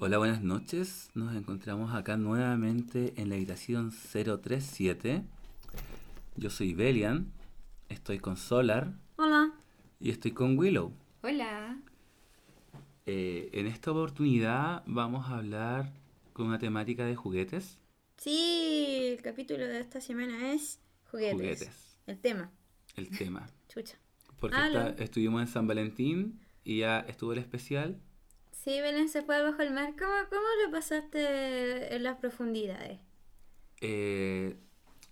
Hola, buenas noches. Nos encontramos acá nuevamente en la habitación 037. Yo soy Belian, estoy con Solar Hola. y estoy con Willow. Hola. Eh, en esta oportunidad vamos a hablar con una temática de juguetes. Sí, el capítulo de esta semana es juguetes. Juguetes. El tema. El tema. Chucha. Porque Ah, está- estuvimos en San Valentín y ya estuvo el especial. Sí, Belén se fue bajo el mar. ¿Cómo, cómo lo pasaste en las profundidades? Eh,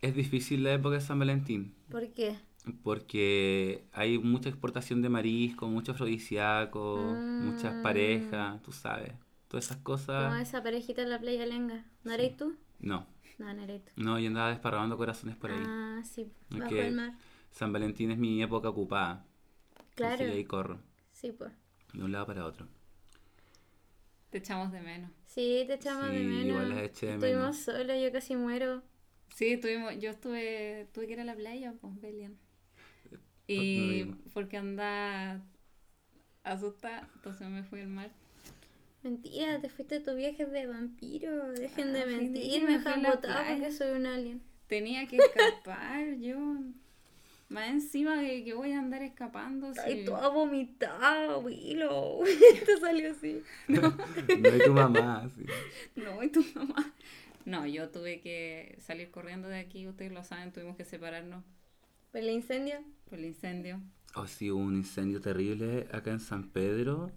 es difícil la época de San Valentín. ¿Por qué? Porque hay mucha exportación de marisco, mucho afrodisíaco, muchas Mm. parejas, tú sabes. Todas esas Como cosas. esa parejita en la playa Lenga. ¿No eres tú? No, No, no eres tú. no, yo andaba desparramando corazones por ahí. Ah, sí, bajo el mar. San Valentín es mi época ocupada. Claro. Que ahí corro, Sí, pues. de un lado para otro. Te echamos de menos. Sí, te echamos de menos. igual las eché de Estuvimos menos. solos, yo casi muero. Sí, tuvimos, yo estuve, tuve que ir a la playa, pues, Belian. no Y porque anda asustada, entonces me fui al mar. Mentira, te fuiste a tu viaje de vampiro. Dejen de Ah, sí, mentir, me me playa. porque soy un alien. Tenía que escapar, yo. Más encima de que voy a andar escapando. Ay, sí. toda vomitada, Willow. Te salió así. No hay tu mamá, sí. No, y tu mamá. No, yo tuve que salir corriendo de aquí, ustedes lo saben, tuvimos que separarnos ¿Por el incendio? por el incendio. Oh, sí, hubo un incendio terrible acá en San Pedro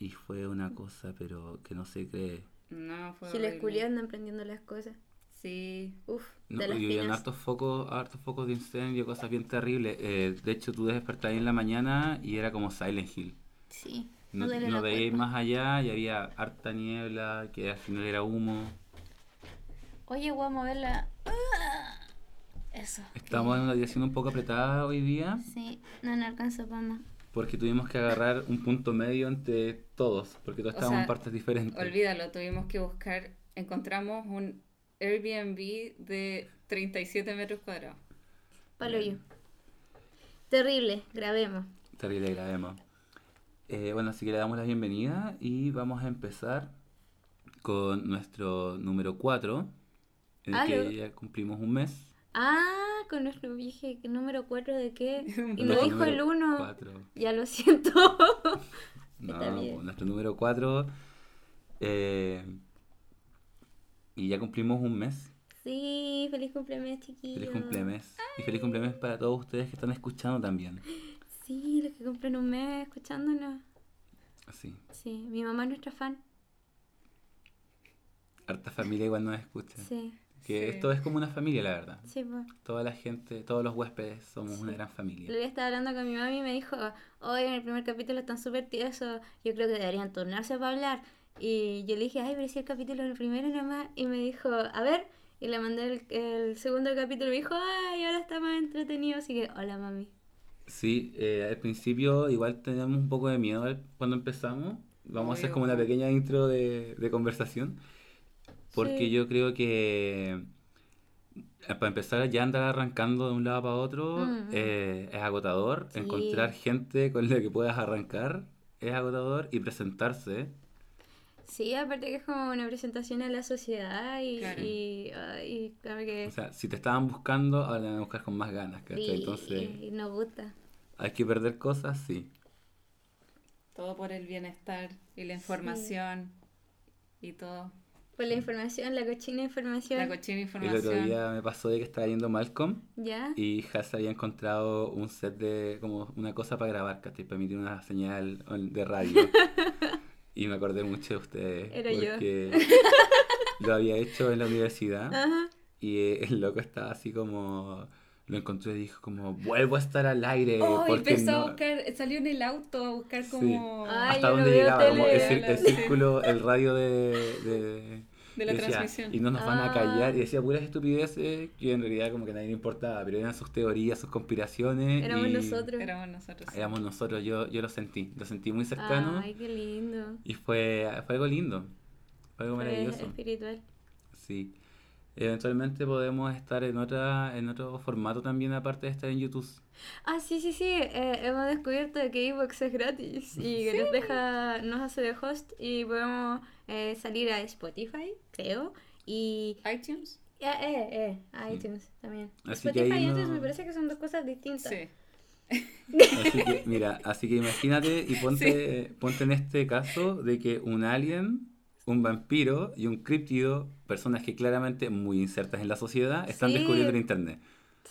y fue una cosa, pero que no se cree. No, fue Giles horrible. culiados andan prendiendo las cosas. Sí, Uf, No, y finas. hartos focos, hartos focos de incendio, cosas bien terribles. Eh, de hecho, tú despertabas en la mañana y era como Silent Hill. Sí. No, no veíais más allá y había harta niebla, que al final era humo. Oye, voy a moverla. Ah, Eso. Estamos en una dirección un poco apretada hoy día Sí, no, no alcanza para más. porque tuvimos que agarrar un punto medio entre todos, porque todos O estábamos en partes diferentes. olvídalo, tuvimos que buscar, encontramos un Airbnb de 37 metros cuadrados. Palo yo. Terrible, grabemos. Terrible, grabemos. Eh, bueno, así que le damos la bienvenida y vamos a empezar con nuestro número 4, en el Aló. que ya cumplimos un mes. Ah, con nuestro viaje número 4 de qué? Y Nuestro dijo el número 1. cuatro. Ya lo siento. No, nuestro número 4. Y ya cumplimos un mes. Sí, feliz cumpleaños, chiquillos. Feliz cumplemes. Y feliz cumplemes para todos ustedes que están escuchando también. Sí, los que cumplen un mes escuchándonos. Así. Sí, mi mamá es nuestra fan. Harta familia igual nos escucha. Sí, Que Sí. esto es como una familia, la verdad. sí, pues. Toda la gente, todos los huéspedes somos una gran familia. día estaba hablando con mi mami y me dijo, hoy en el primer capítulo están súper tiesos, yo creo que deberían turnarse para hablar. Y yo le dije, ay, pero si el capítulo es el primero nomás. Y me dijo, a ver, y le mandé el, el segundo capítulo y me dijo, ay, ahora está más entretenido. Así que, hola mami. Sí, eh, al principio igual teníamos un poco de miedo cuando empezamos. Vamos a hacer como una pequeña intro de, de conversación. Porque Sí. yo creo que eh, para empezar ya andar arrancando de un lado para otro Mm. eh, es agotador. Sí. Encontrar gente con la que puedas arrancar es agotador y presentarse. Sí, aparte que es como una presentación a la sociedad y, Claro. y, ay, como que... O sea, si te estaban buscando, ahora te van a buscar con más ganas, ¿cachai? y- Entonces, y nos gusta. hay que perder cosas, sí. Todo por el bienestar y la información y todo. Por la información, la cochina información. La cochina El información. otro día me pasó de que estaba yendo Malcolm ¿Ya? y Has había encontrado un set de como una cosa para grabar, ¿cachai? Para emitir una señal de radio. y me acordé mucho de ustedes. Era yo. porque lo había hecho en la universidad Ajá. y el loco estaba así como... Lo encontró y dijo como, vuelvo a estar al aire. Oh, porque empezó a no-". buscar, salió en el auto a buscar Sí. como Ay, hasta dónde llegaba, como el, círculo, el radio de, de, de la y decía, transmisión. Y no nos van a Ah. callar. Y decía puras estupideces que en realidad como que a nadie le importaba, pero eran sus teorías, sus conspiraciones. Éramos y nosotros. Éramos nosotros. Éramos nosotros, yo, yo lo sentí, lo sentí muy cercano Ay, qué lindo. y fue, fue algo lindo, fue algo Fue maravilloso. espiritual. Sí. Eventualmente podemos estar en otra en otro formato también aparte de estar en YouTube. Ah, sí, sí, sí. eh, hemos descubierto que Evox es gratis y que nos deja, nos hace de host y podemos eh, salir a Spotify, creo. Y. iTunes. Eh, eh, eh, iTunes también. Así Spotify y no- iTunes me parece que son dos cosas distintas. Sí. Así que, mira, así que imagínate y ponte, ponte en este caso de que un alien, un vampiro y un críptido, personas que claramente muy insertas en la sociedad, están Sí. descubriendo el internet.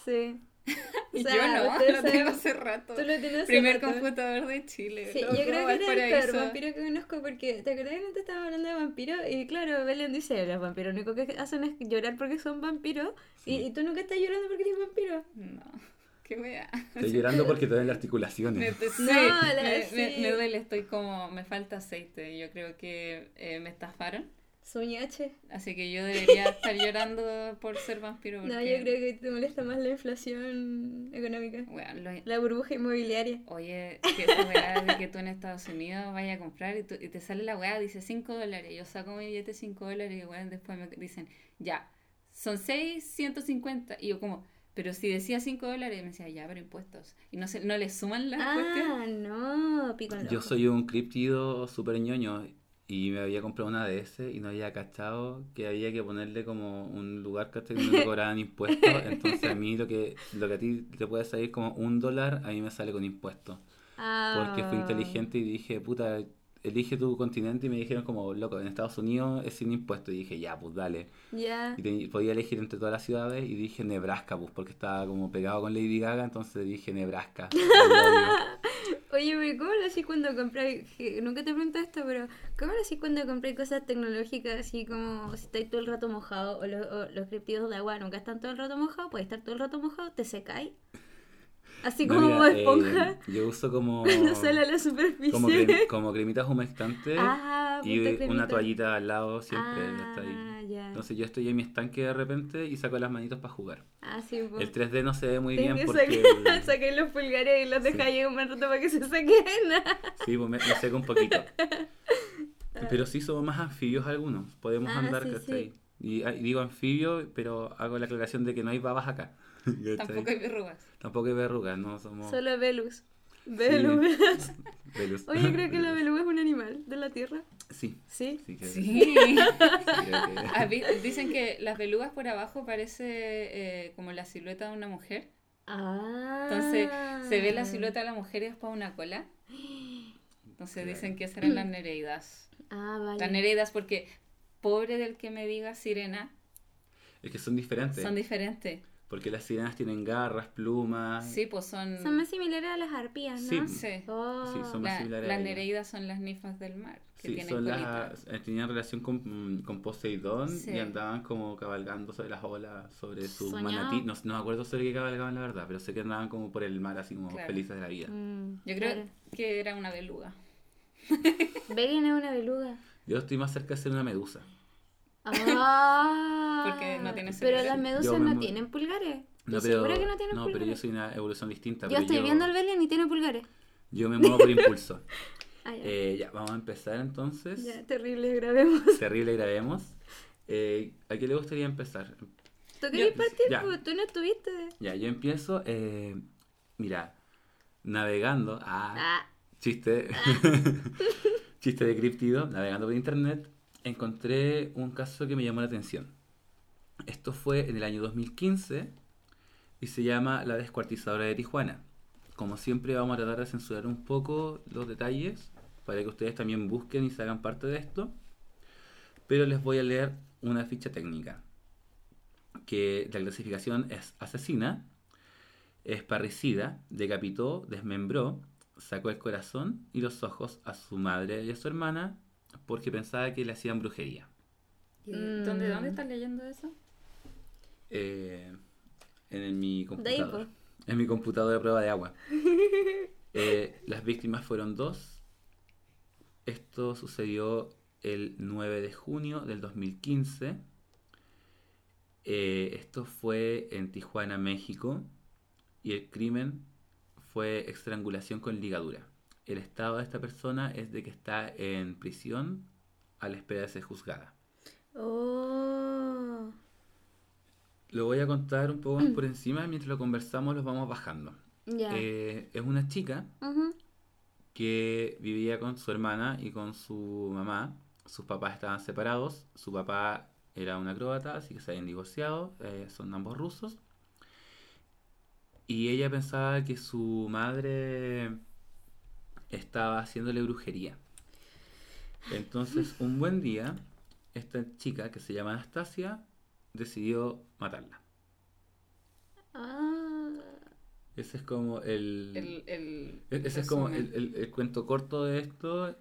Sí. Y O sea, yo no, lo tengo hace rato. Tú lo tienes hace Primer rato. computador de Chile. Sí, yo creo que era el peor vampiro que conozco porque te acuerdas que antes estábamos hablando de vampiros y claro, Belén dice, los vampiros lo único que hacen es llorar porque son vampiros y, Sí. y tú nunca estás llorando porque eres vampiro. No, qué wea. Estoy llorando porque te duelen las Me, articulaciones. sí, No, la- me, sí. me- me duele, estoy como, me falta aceite. Yo creo que eh, me estafaron. Soñache. Así que yo debería estar llorando por ser vampiro. No, porque, yo creo que te molesta más la inflación económica. weón, lo- La burbuja inmobiliaria. Oye, que esa weá de que tú en Estados Unidos vayas a comprar y, tú- y te sale la weá, dice 5 dólares. Yo saco mi billete 5 dólares y weón, después me dicen, ya, son 650. Y yo como, pero si decía 5 dólares, me decía, ya, pero impuestos. Y no se, no le suman las cuestiones. Ah, no, pico Yo soy un críptido súper ñoño y me había comprado una de ese y no había cachado que había que ponerle como un lugar que no te cobraban impuestos. Entonces a mí lo que, lo que a ti te puede salir como un dólar, a mí me sale con impuestos. Ah. Porque fui inteligente y dije, puta, elige tu continente y me dijeron como, loco, en Estados Unidos es sin impuestos. Y dije, ya, pues dale. Y te- podía elegir entre todas las ciudades y dije Nebraska, pues porque estaba como pegado con Lady Gaga, entonces dije Nebraska. Oye, ¿cómo lo hacís cuando que Nunca te pregunté esto, pero ¿cómo lo hacís cuando compráis cosas tecnológicas así como si estáis todo el rato mojado o, los- o los criptidos de agua nunca están todo el rato mojados? Puedes estar todo el rato mojado, te secáis. Así No, como mira, esponja. eh, yo uso como, Cuando sale a la superficie. como, crem- como cremitas humectantes Ah, y una toallita al lado siempre Ah, está ahí. Ya. Entonces yo estoy en mi estanque de repente y saco las manitos para jugar. Ah, sí, pues. El 3D no se ve muy bien que porque... sacar los pulgares y los Sí. dejáis un rato para que se sequen. Sí, pues me, me seco un poquito. Pero sí somos más anfibios algunos. Podemos Ah, andar, sí, ¿cachai? Y, ah, y digo anfibio, pero hago la aclaración de que no hay babas acá. Tampoco hay verrugas. Tampoco hay verrugas, no somos... Solo Velus. Velus. Oye, creo que la beluga es un animal de la Tierra. Sí, ¿Sí? sí que... Sí. sí, creo que- Ah, Dicen que las belugas por abajo parece eh, como la silueta de una mujer. Ah. Entonces se ve la silueta de la mujer y después una cola. Entonces dicen que esas eran las nereidas. Ah, vale. Las nereidas porque pobre del que me diga sirena, Es que son diferentes. son diferentes. Porque las sirenas tienen garras, plumas. Sí, pues son... Son más similares a las arpías. ¿no? Sí. Oh. Sí, son más La- similares a las nereidas son las ninfas del mar, que Sí, tienen son las, eh, tenían relación con, mm, con Poseidón Sí. y andaban como cabalgando sobre las olas, sobre su Soñado. manatí. No, no me acuerdo sobre qué cabalgaban la verdad, pero sé que andaban como por el mar así como Claro. felices de la vida. Mm, Yo creo claro. que era una beluga. Belian es una beluga. Yo estoy más cerca de ser una medusa. Ah. Porque no tiene Pero las medusas me no tienen pulgares. No, ¿Estoy pero, segura que no tienen no, pulgares? pero yo soy una evolución distinta. Yo pero estoy viendo al Belian y tiene pulgares. Yo me muevo por impulso. Ah, ya. Eh, ya, vamos a empezar entonces. Ya, terrible, grabemos. Terrible, grabemos. Eh, ¿A qué le gustaría empezar? ¿Tú querías partir? ya. Pues, Tú no estuviste. Ya, yo empiezo. eh, mira, navegando. Ah, Ah, chiste. chiste de criptido. Navegando por internet. Encontré un caso que me llamó la atención. Esto fue en el año 2015 y se llama La descuartizadora de Tijuana. Como siempre vamos a tratar de censurar un poco los detalles para que ustedes también busquen y se hagan parte de esto. Pero les voy a leer una ficha técnica. Que la clasificación es asesina, es parricida, decapitó, desmembró, sacó el corazón y los ojos a su madre y a su hermana porque pensaba que le hacían brujería. ¿Y. ¿Dónde, ¿Dónde estás leyendo eso? Eh, en mi computador. En mi computador de prueba de agua. Eh, las víctimas fueron dos. Esto sucedió el 9 de junio del 2015. Eh, esto fue en Tijuana, México. Y el crimen fue estrangulación con ligadura. El estado de esta persona es de que está en prisión a la espera de ser juzgada. Oh. Lo voy a contar un poco más por encima, mientras lo conversamos los vamos bajando. Eh, es una chica que vivía con su hermana y con su mamá. sus papás estaban separados, su papá era un acróbata, así que se habían divorciado, eh, son ambos rusos. Y ella pensaba que su madre estaba haciéndole brujería. Entonces, un buen día, esta chica que se llama Anastasia decidió matarla. Ah, Ese es como el... El, el E- Ese es como el, el- el cuento corto de esto.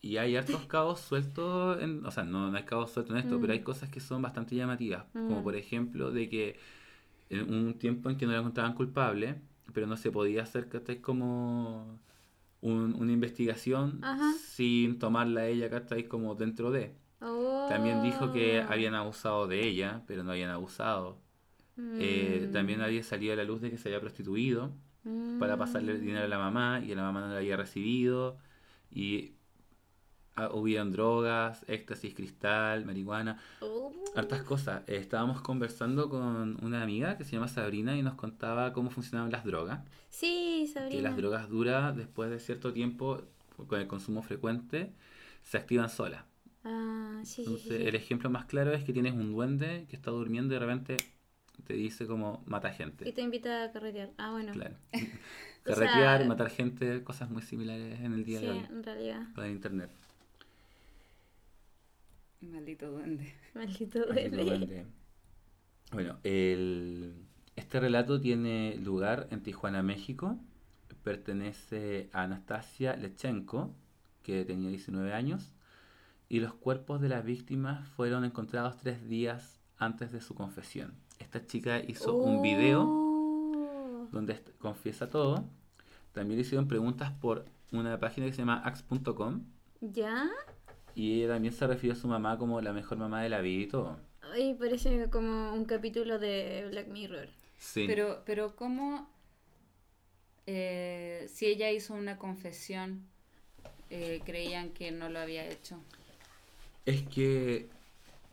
Y hay hartos cabos sueltos. En, o sea, no, no hay cabos sueltos en esto, Mm. pero hay cosas que son bastante llamativas. Como Mm. por ejemplo, de que en un tiempo en que no la encontraban culpable, pero no se podía hacer ¿cachai? como un- una investigación Ajá. sin tomarla a ella ¿cachai? como dentro de. También dijo que oh. habían abusado de ella, pero no habían abusado. Eh, Mm. también había salido a la luz de que se había prostituido para pasarle el dinero a la mamá y la mamá no lo había recibido y hubieron drogas, éxtasis, cristal, marihuana, Oh. hartas cosas. Eh, estábamos conversando con una amiga que se llama Sabrina y nos contaba cómo funcionaban las drogas. Sí, Que Sabrina. las drogas duras, después de cierto tiempo, con el consumo frecuente, se activan solas. Ah, sí, Entonces, sí. el ejemplo más claro es que tienes un duende que está durmiendo y de repente te dice como mata gente. Y te invita a carretear. Ah, bueno. Claro. O Carretear, sea- matar gente, cosas muy similares en el día Sí, de hoy en realidad. con el internet. Maldito duende. Maldito Maldito duende. duende. Bueno, el, este relato tiene lugar en Tijuana, México. Pertenece a Anastasia Lechenko, que tenía 19 años. Y los cuerpos de las víctimas fueron encontrados tres días antes de su confesión. Esta chica hizo un video Oh. donde confiesa todo. También le hicieron preguntas por una página que se llama ax.com ¿Ya? Y ella también se refirió a su mamá como la mejor mamá de la vida y todo. Ay, parece como un capítulo de Black Mirror. Sí. Pero, pero ¿cómo? eh, si ella hizo una confesión, eh, creían que no lo había hecho. Es que.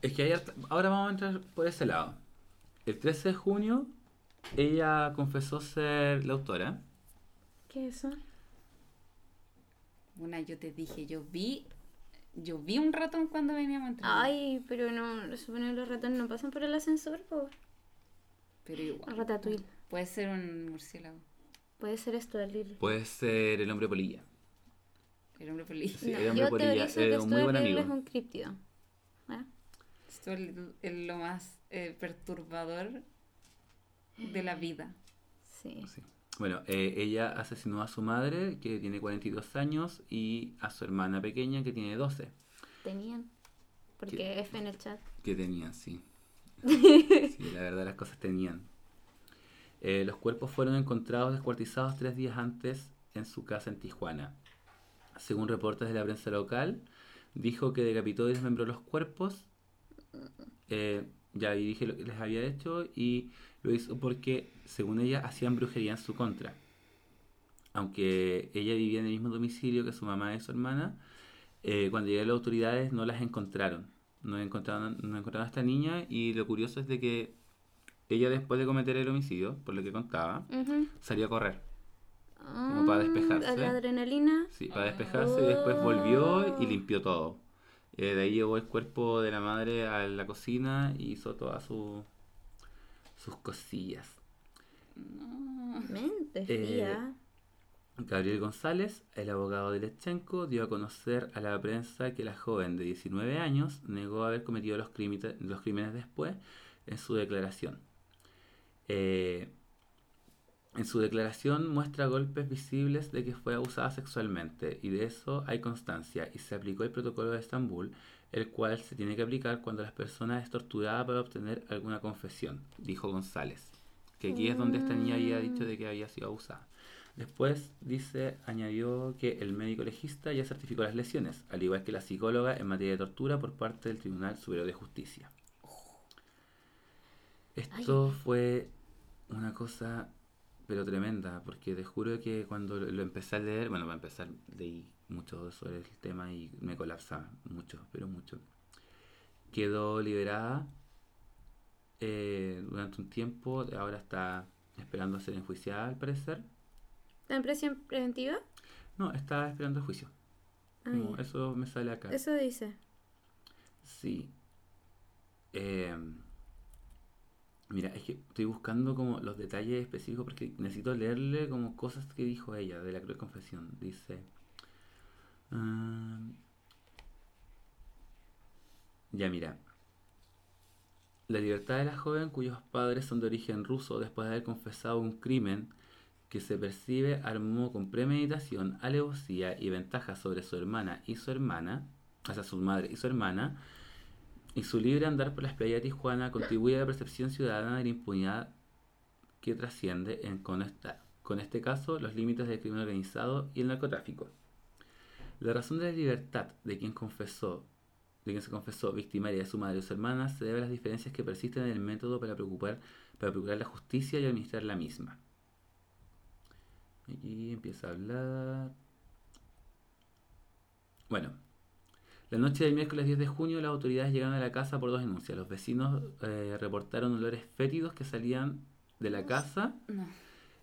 Es que hay ahora vamos a entrar por ese lado. El 13 de junio, ella confesó ser la autora. ¿Qué es eso? Una, yo te dije, yo vi, yo vi un ratón cuando veníamos a entrar. Ay, pero no, supone que los ratones no pasan por el ascensor, po. pero igual. Ratatouille. Puede ser un murciélago. Puede ser esto, Lil. Puede ser el hombre polilla. El hombre feliz. Sí, No, el hombre yo polilla, eh, que un muy buen Stuart amigo. es un críptido. Esto es es lo más eh, perturbador de la vida. Sí. Sí. Bueno, eh, ella asesinó a su madre, que tiene 42 años, y a su hermana pequeña, que tiene 12. Tenían. Porque ¿Qué? F en el chat. Que tenían, sí. Sí, la verdad las cosas tenían. Eh, los cuerpos fueron encontrados descuartizados tres días antes en su casa en Tijuana. Según reportes de la prensa local, dijo que decapitó y desmembró los cuerpos. Eh, ya dije lo que les había hecho y lo hizo porque, según ella, hacían brujería en su contra. Aunque ella vivía en el mismo domicilio que su mamá y su hermana, eh, cuando llegaron las autoridades no las encontraron. No encontraron, no encontraron a esta niña y lo curioso es de que ella después de cometer el homicidio, por lo que contaba, Ujú. salió a correr. Como para despejarse. Ah, La adrenalina. Sí, para despejarse y después volvió y Oh. limpió todo. Eh, de ahí llevó el cuerpo de la madre a la cocina y hizo todas su- sus cosillas. No. Mente Eh, fría. Gabriel González, el abogado de Lechenko, dio a conocer a la prensa que la joven de 19 años negó haber cometido los, crímenes- los crímenes después en su declaración. Eh, en su declaración muestra golpes visibles de que fue abusada sexualmente y de eso hay constancia y se aplicó el protocolo de Estambul, el cual se tiene que aplicar cuando las personas es torturada para obtener alguna confesión, dijo González. Que aquí es donde esta niña había dicho de que había sido abusada. Después dice, añadió que el médico legista ya certificó las lesiones, al igual que la psicóloga en materia de tortura por parte del Tribunal Superior de Justicia. Esto fue una cosa, pero tremenda, porque te juro que cuando lo empecé a leer, bueno, para empezar, leí mucho sobre el tema y me colapsaba, mucho, pero mucho. Quedó liberada eh, durante un tiempo, ahora está esperando ser enjuiciada al parecer. ¿Está en prisión preventiva? No, está esperando el juicio. Ah, Como ya. eso me sale acá. Eso dice. Sí. Eh, mira, es que estoy buscando como los detalles específicos porque necesito leerle como cosas que dijo ella de la cruel confesión. Dice... ah, ya mira. La libertad de la joven cuyos padres son de origen ruso después de haber confesado un crimen que se percibe armó con premeditación, alevosía y ventaja sobre su hermana y su hermana, o sea, su madre y su hermana, y su libre andar por las playas de Tijuana contribuye a la percepción ciudadana de la impunidad que trasciende en, con, con este caso los límites del crimen organizado y el narcotráfico. La razón de la libertad de quien confesó, quien se confesó victimaria de su madre y su hermana se debe a las diferencias que persisten en el método para preocupar, para procurar la justicia y administrar la misma. Y empieza a hablar. Bueno, la noche del miércoles 10 de junio las autoridades llegaron a la casa por dos denuncias. Los vecinos eh, reportaron olores fétidos que salían de la casa No.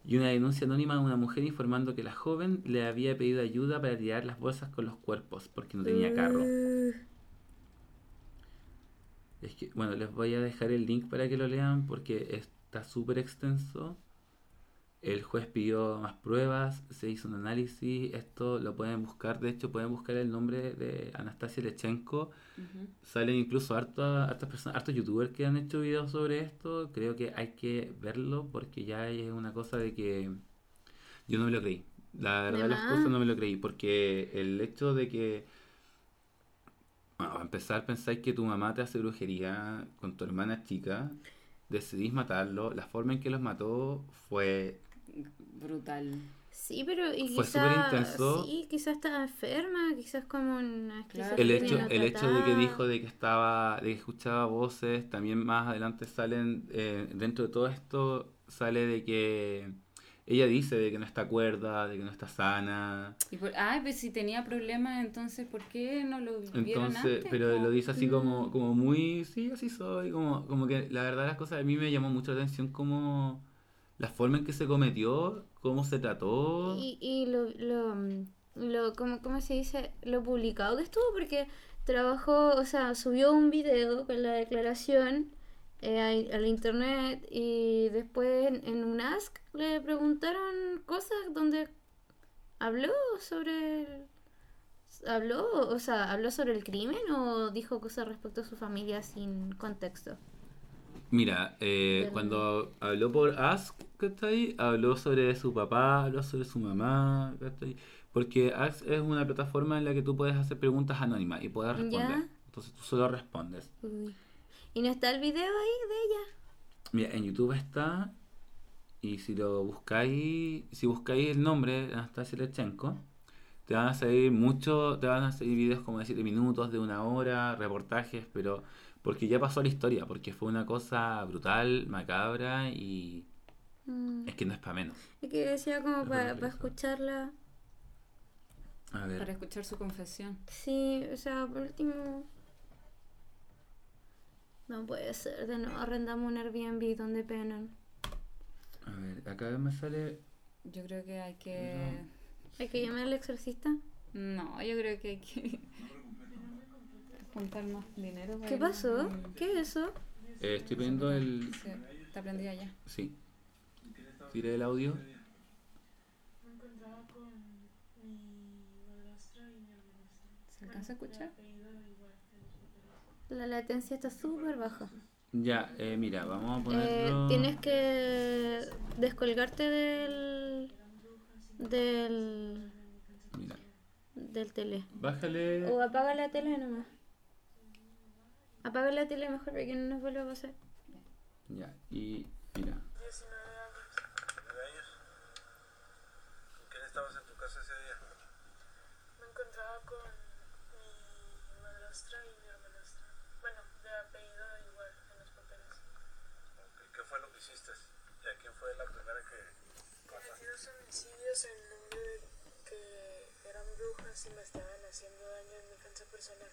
y una denuncia anónima de una mujer informando que la joven le había pedido ayuda para tirar las bolsas con los cuerpos porque no tenía carro. Uh, Es que, bueno, les voy a dejar el link para que lo lean porque está súper extenso. El juez pidió más pruebas, se hizo un análisis, esto lo pueden buscar, de hecho pueden buscar el nombre de Anastasia Lechenko. Salen incluso hartas personas, hartos youtubers que han hecho videos sobre esto. Creo que hay que verlo porque ya es una cosa de que yo no me lo creí. La verdad de las cosas no me lo creí porque el hecho de que empezar, pensáis que tu mamá te hace brujería con tu hermana chica, decidís matarlo, la forma en que los mató fue... Brutal. Sí, pero y Fue quizá, superintenso. sí, quizás estaba enferma, quizás como una Claro. El hecho, el hecho de que dijo de que estaba, de que escuchaba voces, también más adelante salen, eh, dentro de todo esto, sale de que ella dice de que no está cuerda, de que no está sana. Y por, ay, pues si tenía problemas, entonces, ¿por qué no lo vieron Entonces, antes? pero lo dice así como, como muy, sí, así soy, como, como que la verdad las cosas a mí me llamó mucho la atención como la forma en que se cometió, cómo se trató. Y, y lo, lo, mm, lo ¿cómo, cómo se dice? Lo publicado que estuvo, porque trabajó, o sea, subió un video con la declaración eh, al internet y después en, en un Ask le preguntaron cosas donde habló sobre... el- ¿Habló? O sea, ¿habló sobre el crimen o dijo cosas respecto a su familia sin contexto? Mira, eh, cuando habló por Ask, ¿cachai? Habló sobre su papá, habló sobre su mamá, ¿cachai? Porque Ask es una plataforma en la que tú puedes hacer preguntas anónimas y puedes responder. Ya. Entonces tú solo respondes. Uy. ¿Y no está el video ahí de ella? Mira, en YouTube está, y si lo buscáis, si buscáis el nombre de Anastasia Lechenko, te van a salir mucho, te van a salir videos como de 7 minutos, de una hora, reportajes, pero porque ya pasó la historia, porque fue una cosa brutal, macabra y Mm. es que no es para menos. Es que decía como para verdad. escucharla. A Para ver, escuchar su confesión. Sí, o sea, por último. No puede ser, de nuevo arrendamos un Airbnb donde penan. a ver, acá me sale, Yo creo que hay que... Hay que llamar al exorcista. No, yo creo que hay que juntar más dinero. para ¿Qué pasó? ¿Qué es eso? eh, estoy poniendo el, Sí, está prendida ya. sí, tiré el audio. Me encontraba con mi madrastra y mi hermanastra. ¿Se alcanza a escuchar? Apellido igual que los papeles. La latencia está súper baja. Ya, eh, mira, vamos a Eh, ponerlo... tienes que descolgarte del. del. Mira, del tele. bájale... O apaga la tele nomás. Apaga la tele mejor para que no nos vuelva a pasar. Ya, y mira. 19 años. ¿Nueve años? ¿Con quién estabas en tu casa ese día? Me encontraba con mi madrastra y mi hermanastra. Bueno, de apellido igual en los papeles. Ok, ¿Qué fue lo que hiciste? ¿Y a quién fue la primera que mataste? Cometidos homicidios en nombre de que eran brujas y me estaban haciendo daño en defensa personal.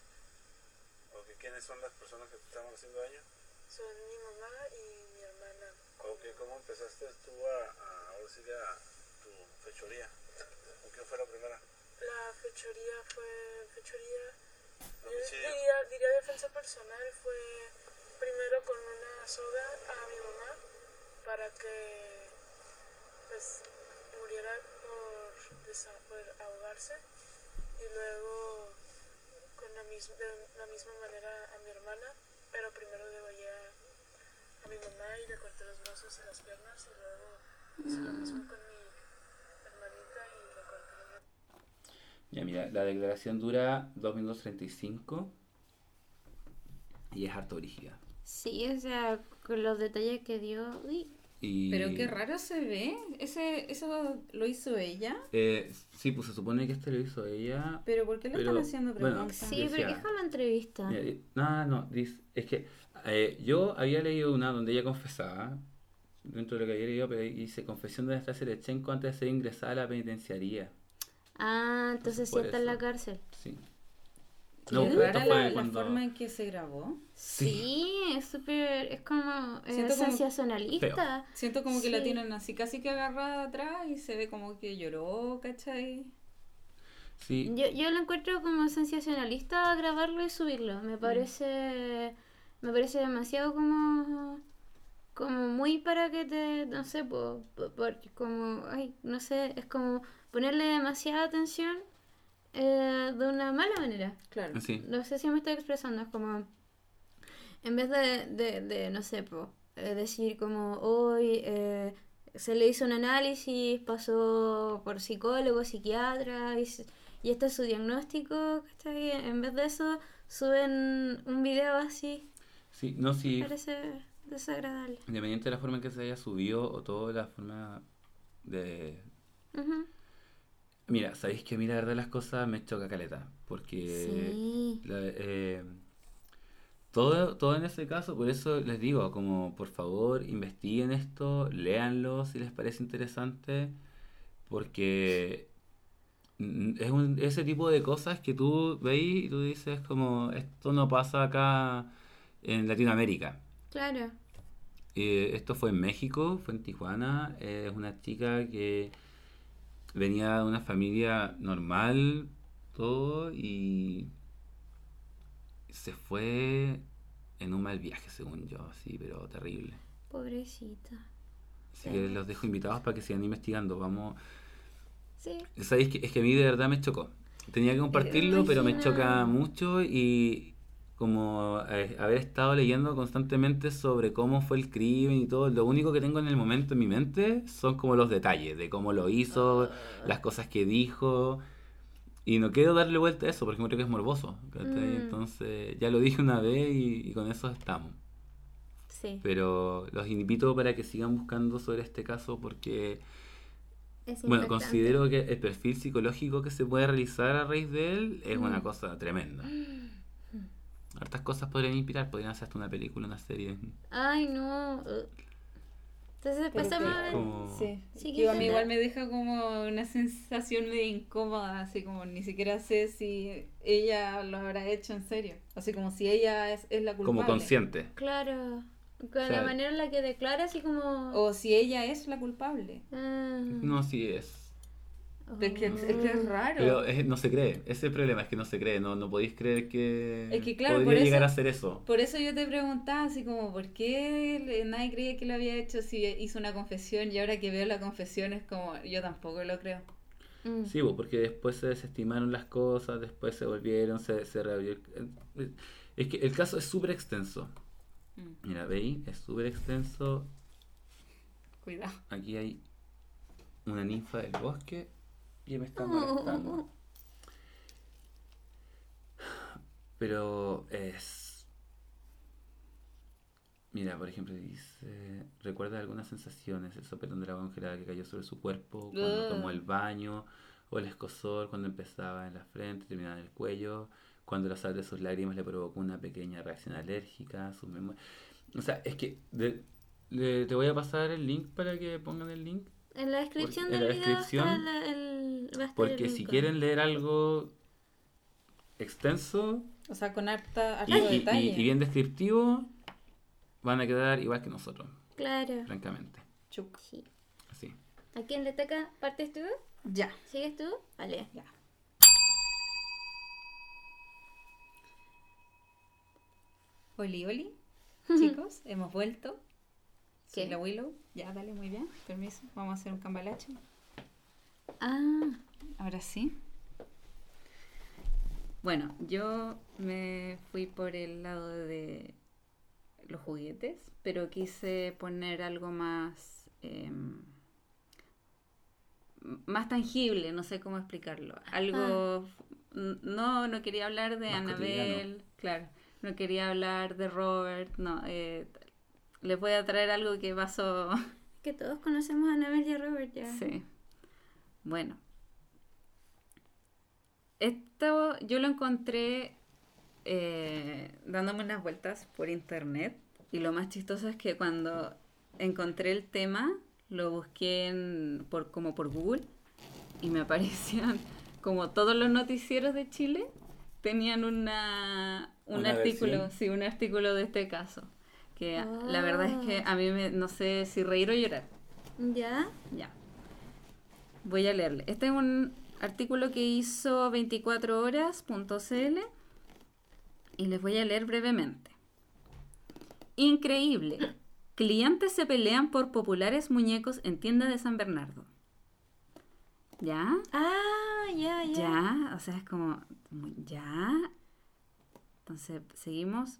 Ok, ¿Quiénes son las personas que te estaban haciendo daño? Son mi mamá y mi hermana. Ok, ¿Cómo empezaste tú a, a, ahora sí a tu fechoría? ¿Con quién fue la primera? La fechoría fue fechoría. Yo diría, diría defensa personal personal fue primero con una soga a mi mamá para que pues muriera por ahogarse y luego con la misma, de la misma manera a mi hermana, pero primero degollé a, a mi mamá y le corté los brazos y las piernas y luego hice lo mismo con mi hermanita y le corté los Ya, mira, la declaración dura 2 minutos 35 y es harto brígida. Sí, o sea, con los detalles que dio. Uy, Y, Pero qué raro se ve. Ese, ¿Eso lo hizo ella? Eh, sí, pues se supone que este lo hizo ella. ¿Pero por qué le Pero, están haciendo bueno, preguntas? sí, decía- pero déjame entrevista. No, no, dice- es que eh, yo había leído una donde ella confesaba, dentro de lo que había leído, pero dice confesión de Anastasia Lechenko antes de ser ingresada a la penitenciaría. Ah, entonces sí Por está en la cárcel. Sí. Qué No, rara la, fue la cuando- forma en que se grabó. Sí, es súper. Es como. eh, Siento como- sensacionalista. Siento como que la tienen así casi que agarrada atrás y se ve como que lloró, ¿cachai? Sí, Yo, yo lo encuentro como sensacionalista grabarlo y subirlo. Mm. Me parece. Me parece demasiado como. Como muy para que te. No sé, po- po- porque como. Ay, no sé, es como ponerle demasiada atención eh, de una mala manera. Claro. sí. No sé si me estoy expresando, es como. En vez de, de, de, no sé, po, eh, decir como hoy eh, se le hizo un análisis, pasó por psicólogo, psiquiatra, y, y este es su diagnóstico, ¿cachai? En vez de eso, suben un video así. sí, no, sí, Parece desagradable. independiente de la forma en que se haya subido o toda la forma de... Ujú. Mira, sabéis que a mí la verdad de las cosas me choca caleta, porque... Sí. la- eh, todo, todo en ese caso, por eso les digo, como por favor investiguen esto, léanlo si les parece interesante, porque es un, ese tipo de cosas que tú veis y tú dices como esto no pasa acá en Latinoamérica. Claro. Eh, esto fue en México, fue en Tijuana, es una chica que venía de una familia normal, todo, y se fue en un mal viaje, según yo, así, pero terrible. Pobrecita. Así que los dejo invitados para que sigan investigando. Vamos. Sí. ¿Sabéis que es que a mí de verdad me chocó? Tenía que compartirlo, pero me choca mucho y como eh, haber estado leyendo constantemente sobre cómo fue el crimen y todo, lo único que tengo en el momento en mi mente son como los detalles de cómo lo hizo, las cosas que dijo. Y no quiero darle vuelta a eso porque creo que es morboso. Mm. Entonces ya lo dije una vez y, y con eso estamos. Sí. Pero los invito para que sigan buscando sobre este caso porque Es bueno, considero que el perfil psicológico que se puede realizar a raíz de él es una Mm. cosa tremenda. Hartas cosas podrían inspirar, podrían hacer hasta una película, una serie. Ay, no. Entonces, ver. Como- Sí, Sí, Digo, a mí igual me deja como una sensación medio incómoda, así como ni siquiera sé si ella lo habrá hecho en serio, así como si ella es, es la culpable. Como consciente. Claro. Con O sea, la manera en la que declara, así como. O si ella es la culpable. ah, No, sí es. Es, que, es que es raro. Pero es- no se cree. Ese es el problema, es que no se cree. No, no podéis creer que, Es que, claro, podría por llegar eso- a hacer eso. Por eso yo te preguntaba así como, ¿por qué nadie creía que lo había hecho si hizo una confesión y ahora que veo la confesión es como, yo tampoco lo creo? mm. Sí, bo, porque después se desestimaron las cosas, después se volvieron, se, se reabrió. el- Es que el caso es súper extenso. Mm, Mira, veis, es súper extenso. cuidado. Aquí hay una ninfa del bosque y me está molestando. Pero es... Mira, por ejemplo, dice... Recuerda algunas sensaciones, el sopetón de la congelada que cayó sobre su cuerpo cuando Ugh. tomó el baño, o el escosor cuando empezaba en la frente, terminaba en el cuello, cuando la sal de sus lágrimas le provocó una pequeña reacción alérgica, sus memorias... O sea, es que de- te voy a pasar el link para que pongan el link En la descripción Porque- en del la video descripción, está la- el, va a estar Porque el si quieren leer algo extenso O sea, con harta, harto y, detalle. y bien descriptivo, van a quedar igual que nosotros, Claro. francamente. Chuc. Sí. Así. ¿A quién le toca? ¿Partes tú? Ya. ¿Sigues tú? Vale. Ya. Oli, oli. Chicos, hemos vuelto. Soy ¿Qué? la Willow. Ya, dale, muy bien. Permiso. Vamos a hacer un cambalache. Ah, Ahora sí. Bueno, yo me fui por el lado de los juguetes, pero quise poner algo más em, más tangible, no sé cómo explicarlo. Algo n- no no quería hablar de Más Annabelle, claro, no quería hablar de Robert, no, eh, les voy a traer algo que pasó que todos conocemos a Annabelle y a Robert ya. Sí. Bueno. Esto yo lo encontré eh, dándome unas vueltas por internet. Y lo más chistoso es que cuando encontré el tema, lo busqué en- por, como por Google y me aparecían como todos los noticieros de Chile tenían una, un Una artículo, versión. sí, un artículo de este caso. Que la verdad es que Ah. a mí me, no sé si reír o llorar. ¿Ya? Ya. Voy a leerle. Este es un artículo que hizo 24horas.cl y les voy a leer brevemente. Increíble. Clientes se pelean por populares muñecos en tienda de San Bernardo. ¿Ya? Ah, ya, ya. Ya, o sea, es como, ya. Entonces, seguimos.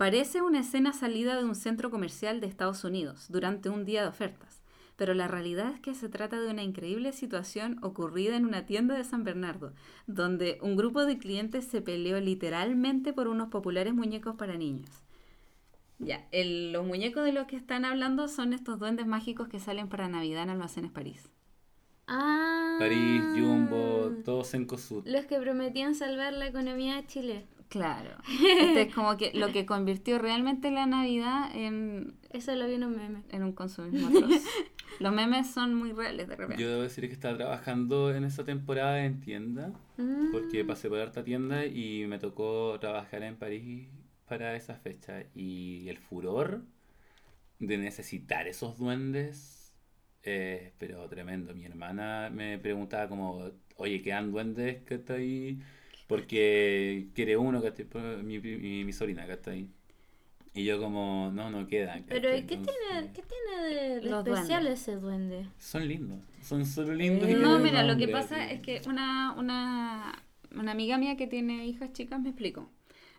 Parece una escena salida de un centro comercial de Estados Unidos durante un día de ofertas, pero la realidad es que se trata de una increíble situación ocurrida en una tienda de San Bernardo, donde un grupo de clientes se peleó literalmente por unos populares muñecos para niños. Ya, el- los muñecos de los que están hablando son estos duendes mágicos que salen para Navidad en Almacenes París. Ah. París, Jumbo, todos en Cosut. Los que prometían salvar la economía de Chile. Claro. Este es como que lo que convirtió realmente la Navidad en, Eso lo vi en un meme. en un consumismo atroz. Los memes son muy reales de repente. Yo debo decir que estaba trabajando en esa temporada en tienda, Mm. porque pasé por harta tienda y me tocó trabajar en París para esa fecha. Y el furor de necesitar esos duendes, eh, pero tremendo. Mi hermana me preguntaba como, oye, ¿quedan duendes que está ahí? Porque quiere uno que está mi, mi, mi sobrina que está ahí. Y yo como, no, no quedan. Pero ¿cachai? ¿y ¿qué Entonces, tiene, ¿qué tiene de, de especial duendes. ese duende? Son lindos, son solo lindos. y No, mira, lo que pasa así. es que una, una, una amiga mía que tiene hijas chicas me explicó.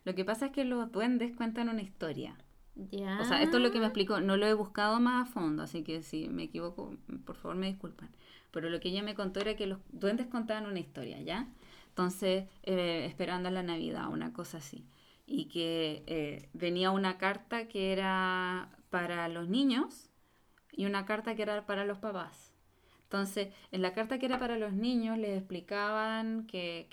Lo que pasa es que los duendes cuentan una historia. Ya. O sea, esto es lo que me explicó. No lo he buscado más a fondo, así que si me equivoco, por favor me disculpan. Pero lo que ella me contó era que los duendes contaban una historia, ¿ya? Entonces, eh, esperando la Navidad, una cosa así. Y que eh, venía una carta que era para los niños y una carta que era para los papás. Entonces, en la carta que era para los niños les explicaban que,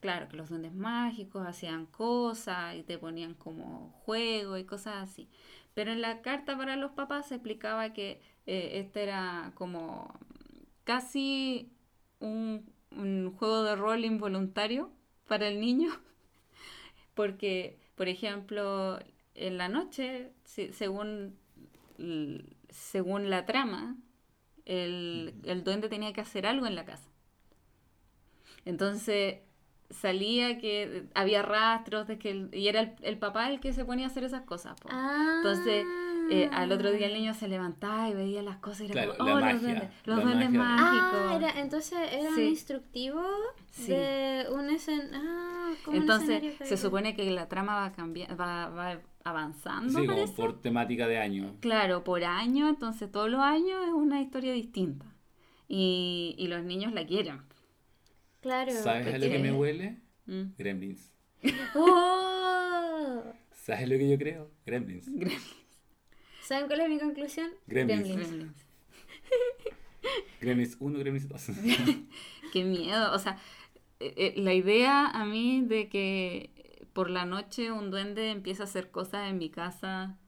claro, que los duendes mágicos hacían cosas y te ponían como juego y cosas así. Pero en la carta para los papás se explicaba que eh, este era como casi un, un juego de rol involuntario para el niño. Porque, por ejemplo, en la noche, si- según, según la trama, el, el duende tenía que hacer algo en la casa. Entonces salía que había rastros de que el- y era el, el papá el que se ponía a hacer esas cosas. Ah. Entonces, eh, al otro día el niño se levantaba y veía las cosas y era Claro, como, la oh, magia, los duendes, los la duendes magia. mágicos. Ah, era, entonces era Sí. un instructivo Sí. de un escenario. Ah, como un Entonces, escenario se supone que la trama va, cambiando va, va avanzando, Sí, como por temática de año. Claro, por año, entonces todos los años es una historia distinta. Y, y los niños la quieren. Claro. ¿Sabes a lo que me huele? Mm. Gremlins. ¡Oh! ¿Sabes lo que yo creo? Gremlins. ¿Saben cuál es mi conclusión? Gremlins. Gremlins. Gremlins 1, Gremlins 2. Qué miedo. O sea, eh, eh, la idea a mí de que por la noche un duende empieza a hacer cosas en mi casa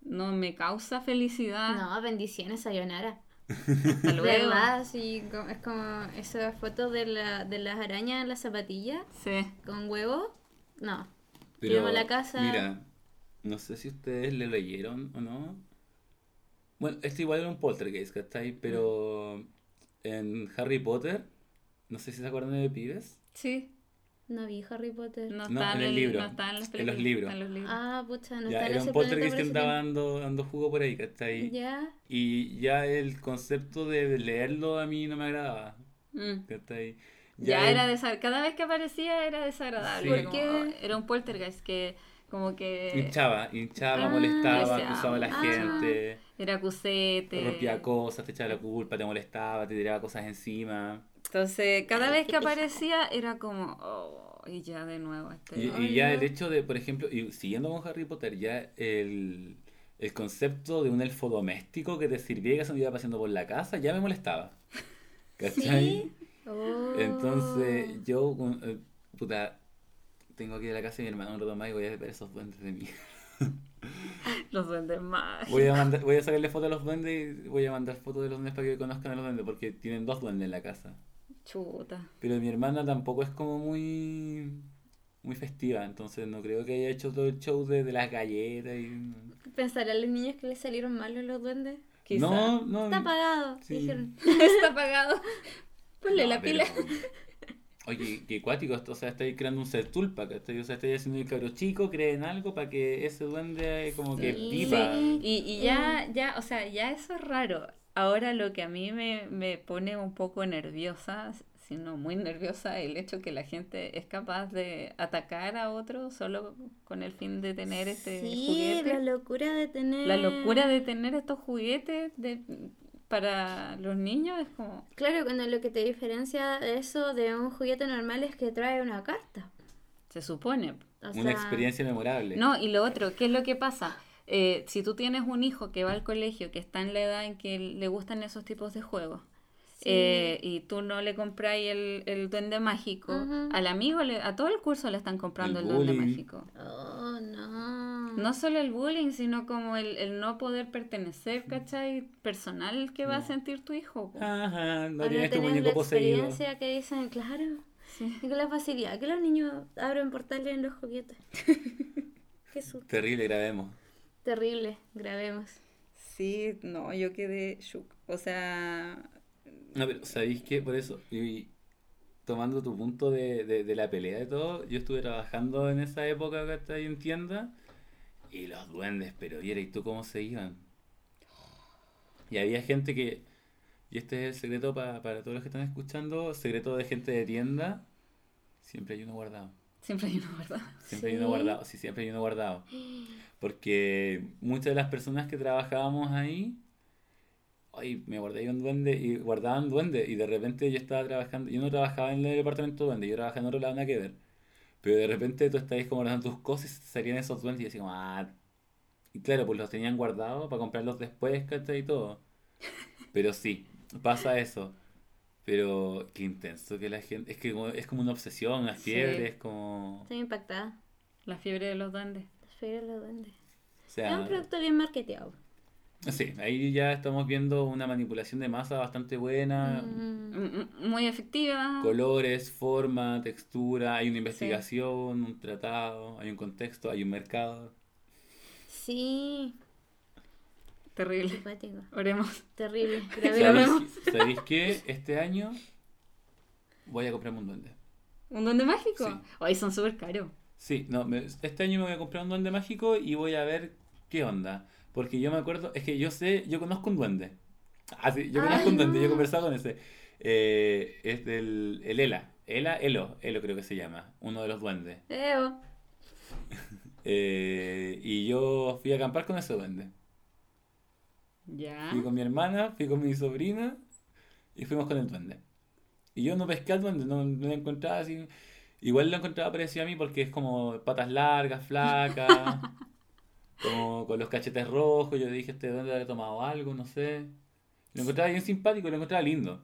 no me causa felicidad. No, bendiciones, Sayonara. Hasta luego. ¿Verdad? Sí, es como esa foto de, la, de las arañas en la zapatilla Sí. con huevo. No. Pero, a la casa. Mira, no sé si ustedes le leyeron o no. Bueno, esto igual era un poltergeist, ¿cachai? Pero en Harry Potter, no sé si se acuerdan de pibes. Sí. No vi Harry Potter. No, No, está en el libro, No está en, las en los libros. está en los libros. Ah, pucha, no Ya, está en era ese un poltergeist que andaba dando, dando jugo por ahí, ¿cachai? Ya. Y ya el concepto de leerlo a mí no me agradaba, Mm. ¿cachai? Ya, el- era desagradable. Cada vez que aparecía era desagradable. Sí. Era ¿Por como- qué? Era un poltergeist que como que Hinchaba, hinchaba, Ah, molestaba, acusaba a la ah. gente, era cusete. rompía cosas, te echaba la culpa, te molestaba, te tiraba cosas encima. Entonces, cada vez que aparecía era como, oh, y ya de nuevo. Este, Y, y ya no. el hecho de, por ejemplo, y siguiendo con Harry Potter, ya el, el concepto de un elfo doméstico que te sirviera que se iba paseando por la casa ya me molestaba. ¿Cachai? ¿Sí? Oh. Entonces yo, eh, puta, tengo aquí de la casa de mi hermano un rato más y voy a ver esos duendes de mí. Los duendes mágicos. Voy a, mandar, voy a sacarle fotos a los duendes y voy a mandar fotos de los duendes para que conozcan a los duendes porque tienen dos duendes en la casa. Chuta. Pero mi hermana tampoco es como muy muy festiva, entonces no creo que haya hecho todo el show de, de las galletas y... ¿Pensarán los niños que les salieron malos los duendes? Quizá. No, no. Está apagado. Sí. Dijeron. Está apagado. Ponle no, la pero- pila. Oye, qué cuático, esto, o sea, estáis creando un ser tulpa, ¿cachai? O sea, estáis haciendo el cabro chico, creen algo para que ese duende como que Sí. viva. Sí. Y, y ya, ya, o sea, ya eso es raro. Ahora lo que a mí me, me pone un poco nerviosa, sino muy nerviosa, el hecho que la gente es capaz de atacar a otro solo con el fin de tener este sí, juguete. la locura de tener. La locura de tener estos juguetes de, para los niños es como... Claro, cuando lo que te diferencia de eso de un juguete normal es que trae una carta. Se supone. O Una sea, experiencia memorable. No, y lo otro, ¿qué es lo que pasa? Eh, si tú tienes un hijo que va al colegio, que está en la edad en que le gustan esos tipos de juegos, Sí. eh, y tú no le compráis el, el duende mágico, al amigo, le- a todo el curso le están comprando El el, duende mágico. Oh, no. No solo el bullying, sino como el, el no poder pertenecer, ¿cachai? Personal que va a sentir tu hijo. po. Ajá, no tienes tu muñeco la poseído. experiencia que dicen, claro. Sí. Y con la facilidad que los niños abren portales en los juguetes. Susto. Terrible, grabemos. Terrible, grabemos. Sí, no, yo quedé shook. O sea, No, pero ¿sabéis qué? Por eso, y tomando tu punto de, de, de la pelea de todo, yo estuve trabajando en esa época que está ahí en tienda y los duendes, pero ¿y tú cómo se iban? Y había gente que, y este es el secreto pa- para todos los que están escuchando, secreto de gente de tienda, siempre hay uno guardado. siempre hay una verdad. Siempre hay uno guardado, sí, siempre hay uno guardado. Porque muchas de las personas que trabajábamos ahí, ay, me guardé ahí un duende y guardaban duende y de repente yo estaba trabajando, yo no trabajaba en el departamento duende, yo trabajaba en otro lado, nada que ver. Pero de repente tú estabas como guardando tus cosas y salían esos duendes y decías como, ah, y claro, pues los tenían guardados para comprarlos después, ¿cachai? Y todo. Pero sí, pasa eso. Pero qué intenso que la gente, es que como- es como una obsesión, una Sí. fiebre, es como... Estoy impactada. La fiebre de los duendes. Las fibras de los duendes. O Es sea, un producto bien marketeado. Sí, ahí ya estamos viendo una manipulación de masa bastante buena. Mm. M- m- Muy efectiva. Colores, forma, textura, hay una investigación, un tratado, hay un contexto, hay un mercado. Sí, Terrible. simpático. Oremos. Terrible. ¿Sabéis. ¿Sabéis qué? Este año voy a comprarme un duende. ¿Un duende mágico? Sí. Hoy son súper caros. Sí, no, me- este año me voy a comprar un duende mágico y voy a ver qué onda. Porque yo me acuerdo, es que yo sé, yo conozco un duende. Ah, sí, yo Ay, conozco un duende, yo he conversado con ese. Eh, es del el Ela. Ela, Elo, Elo creo que se llama, uno de los duendes. Eo. Eh, y yo fui a acampar con ese duende. Ya. Fui con mi hermana, fui con mi sobrina y fuimos con el duende. Y yo no pesqué al duende, no, no lo encontraba así. Igual lo encontraba parecido a mí porque es como patas largas, flacas, como con los cachetes rojos. Yo dije, este duende había tomado algo, no sé. Lo encontraba bien simpático, lo encontraba lindo.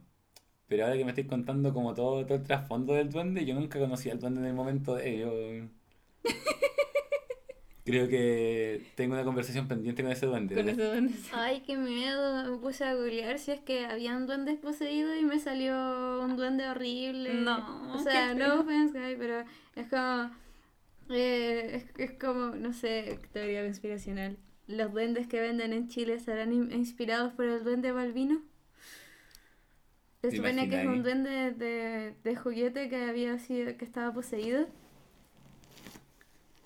Pero ahora que me estoy contando como todo, todo el trasfondo del duende, yo nunca conocí al duende en el momento de ello. Creo que tengo una conversación pendiente con ese duende. Con ese duende. Ay, qué miedo. Me puse a googlear si es que habían duendes poseídos y me salió un duende horrible. No, O sea, no offense, pero es como. Eh, es, es como, no sé, teoría conspiracional. ¿Los duendes que venden en Chile serán in- inspirados por el duende Balbino? Se ¿Te supone que es un duende de, de juguete que había sido, que estaba poseído.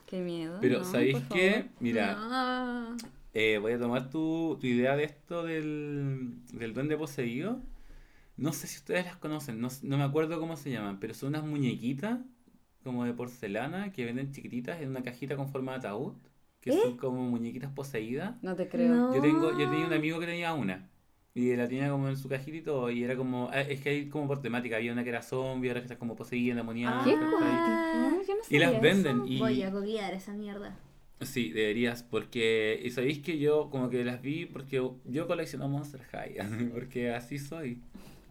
Qué miedo. Pero, no, ¿sabéis qué? Mira, No. eh, voy a tomar tu, tu idea de esto del, del duende poseído. No sé si ustedes las conocen, no, no me acuerdo cómo se llaman, pero son unas muñequitas como de porcelana que venden chiquititas en una cajita con forma de ataúd, que ¿Eh? son como muñequitas poseídas. No te creo. No. Yo tengo, yo tenía un amigo que tenía una. Y la tenía como en su cajita y todo. Y era como. ah, Es que hay como por temática. Había una que era zombie, otra que está como poseída, endemoniada. ¿Qué? ¿cachai? No, yo no Y las venden. eso. Y, Voy a googlear esa mierda. Sí, deberías. Porque. Y sabéis que yo como que las vi porque yo colecciono Monster High. Porque así soy.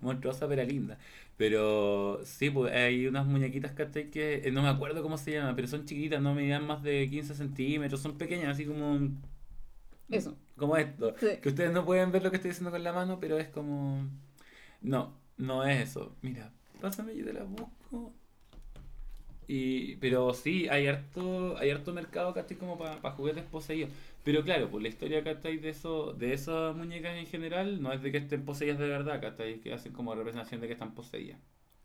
Monstruosa pero linda. Pero sí, pues hay unas muñequitas ¿cachai? que eh, no me acuerdo cómo se llaman, pero son chiquititas, no medían más de 15 centímetros, son pequeñas, así como. Eso. Como esto. Sí. Que ustedes no pueden ver lo que estoy diciendo con la mano, pero es como. No, no es eso. Mira, pásame, yo te la busco. Y, pero sí, hay harto, hay harto mercado, ¿cachai? Como para juguetes poseídos. Pero claro, pues la historia, ¿cachai? De, eso, de esas muñecas en general no es de que estén poseídas de verdad, ¿cachai? Que hacen como representación de que están poseídas.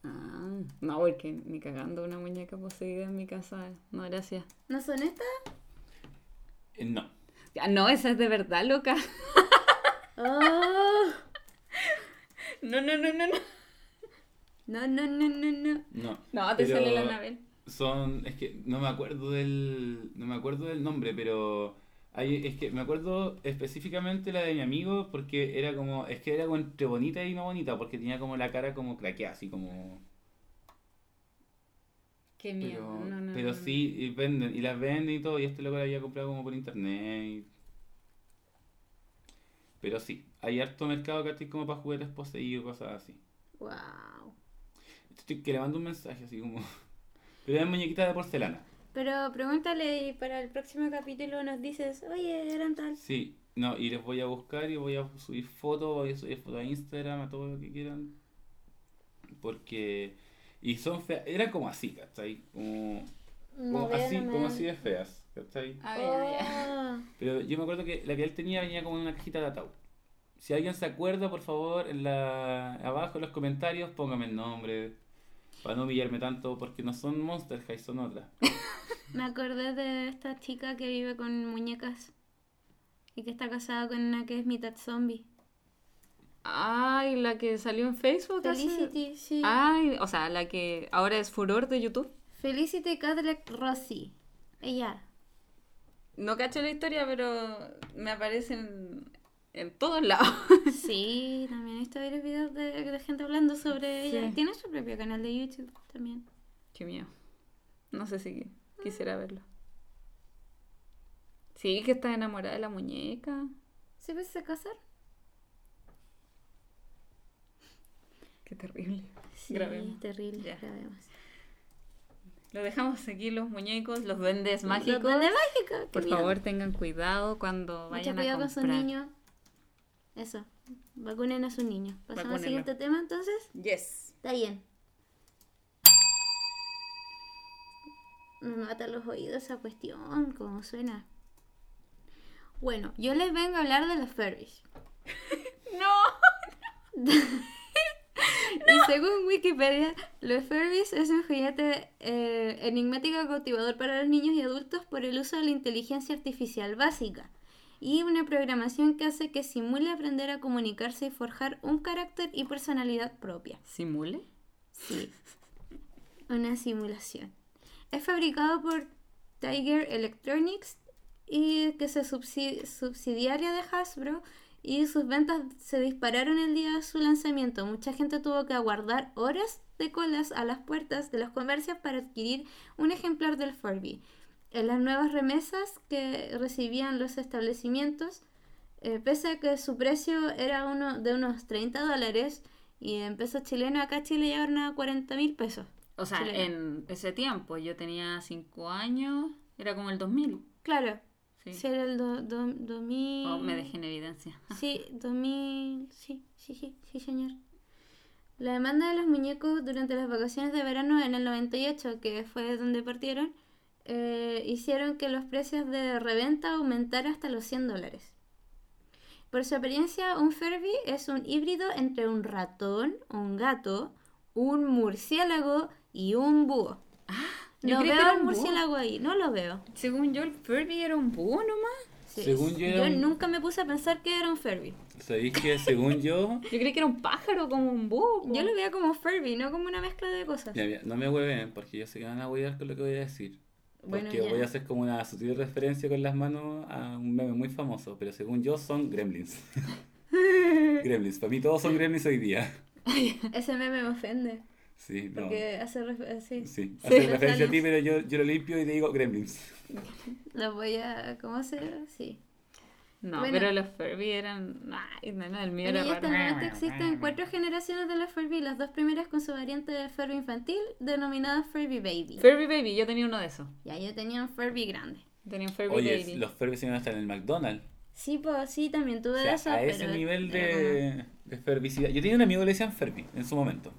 Ah, no, porque ni cagando una muñeca poseída en mi casa. No, gracias. ¿No son estas? Eh, no. Ya, no, esa es de verdad, loca. Oh. No, no, no, no, no. No, no, no, no, no. No. No, te Pero sale la Anabel. Son, es que no me acuerdo del, no me acuerdo del nombre, pero hay, es que me acuerdo específicamente la de mi amigo porque era como, es que era como entre bonita y no bonita porque tenía como la cara como craqueada, así como, Qué miedo. pero, no, no, pero no, sí y venden y las venden y todo y este loco la había comprado como por internet. y- Pero sí, hay harto mercado que estoy como para juguetes poseídos, cosas así. Wow. Estoy que le mando un mensaje así como, pero es muñequita de porcelana. Pero pregúntale y para el próximo capítulo nos dices, oye, eran tal. Sí, no, y les voy a buscar y voy a subir fotos, voy a subir fotos a Instagram, a todo lo que quieran. Porque. Y son feas, eran como así, ¿cachai? Como, como así, como así de feas, ¿cachai? Ah. Oh. Pero yo me acuerdo que la que él tenía venía como en una cajita de ataúd. Si alguien se acuerda, por favor, en la abajo en los comentarios, póngame el nombre. Para no humillarme tanto, porque no son Monster High, son otras. Me acordé de esta chica que vive con muñecas y que está casada con una que es mitad zombie. Ay, la que salió en Facebook. hace- Felicity, sí. Ay, o sea, la que ahora es furor de YouTube. Felicity Cadillac Rossi. Ella. No cacho la historia, pero me aparecen en todos lados. Sí, también he visto varios videos de, de gente hablando sobre Sí. ella. Tiene su propio canal de YouTube también. Qué miedo. No sé si quisiera verlo. Sí, que está enamorada de la muñeca. ¿Se puede se casar? Qué terrible. Sí, Grabemos. terrible. Ya. grabemos. Lo dejamos aquí, los muñecos, los duendes Los mágicos. duendes mágicos, Por miedo. favor, tengan cuidado cuando Mucho vayan cuidado a con sus comprar. niños. Eso. Vacunen a sus niños. Pasamos al siguiente tema entonces. Yes. Está bien. Me mata los oídos esa cuestión, como suena. Bueno, yo les vengo a hablar de los Furbies. No. Y según Wikipedia, los Furbies es un juguete eh, enigmático cautivador para los niños y adultos por el uso de la inteligencia artificial básica y una programación que hace que simule aprender a comunicarse y forjar un carácter y personalidad propia. ¿Simule? Sí, una simulación. Es fabricado por Tiger Electronics y que se subsi- subsidiaria de Hasbro y sus ventas se dispararon el día de su lanzamiento. Mucha gente tuvo que aguardar horas de colas a las puertas de los comercios para adquirir un ejemplar del Furby. En las nuevas remesas que recibían los establecimientos, eh, pese a que su precio era uno de unos 30 dólares y en pesos chilenos acá Chile llegaron a 40 mil pesos. O sea, Chileno. en ese tiempo yo tenía 5 años, era como el 2000. Claro, Sí. si era el do- do- 2000... Oh, me dejé en evidencia. Sí, 2000... Sí, sí, sí, sí, señor. La demanda de los muñecos durante las vacaciones de verano en el 98, que fue donde partieron, eh, hicieron que los precios de reventa aumentaran hasta los 100 dólares. Por su apariencia, un Furby es un híbrido entre un ratón, un gato, un murciélago y un búho. yo no creí que veo era al un búho. murciélago ahí, no lo veo. Según yo, el Furby era un búho nomás. Sí, Según yo un- nunca me puse a pensar que era un Furby. ¿Sabéis que según yo... Yo creí que era un pájaro como un búho. Yo lo veía como Furby, no como una mezcla de cosas. Ya, no me hueven porque yo sé que van a huear con lo que voy a decir. Porque voy a hacer como una sutil referencia con las manos a un meme muy famoso, pero según yo son gremlins. gremlins, para mí todos son gremlins hoy día. Ese meme me ofende. Sí, no. Porque hace refer- sí. Sí, Sí, hace me referencia a ti, pero yo, yo lo limpio y te digo gremlins. Lo voy a. ¿Cómo se Sí. No, Bueno. pero los Furby eran. Ay, no, no, el mío Bueno, era y hasta el raro. momento existen cuatro generaciones de la Furby, las dos primeras con su variante de Furby infantil, denominada Furby Baby. Furby Baby, yo tenía uno de esos. Ya, yo tenía un Furby grande. Tenía un Furby Oye, Baby. los Furby se ven hasta en el McDonald's. Sí, pues sí, también tuve O de sea, esos, a ese pero nivel de, de fervicidad. Yo tenía un amigo que le decían Furby en su momento.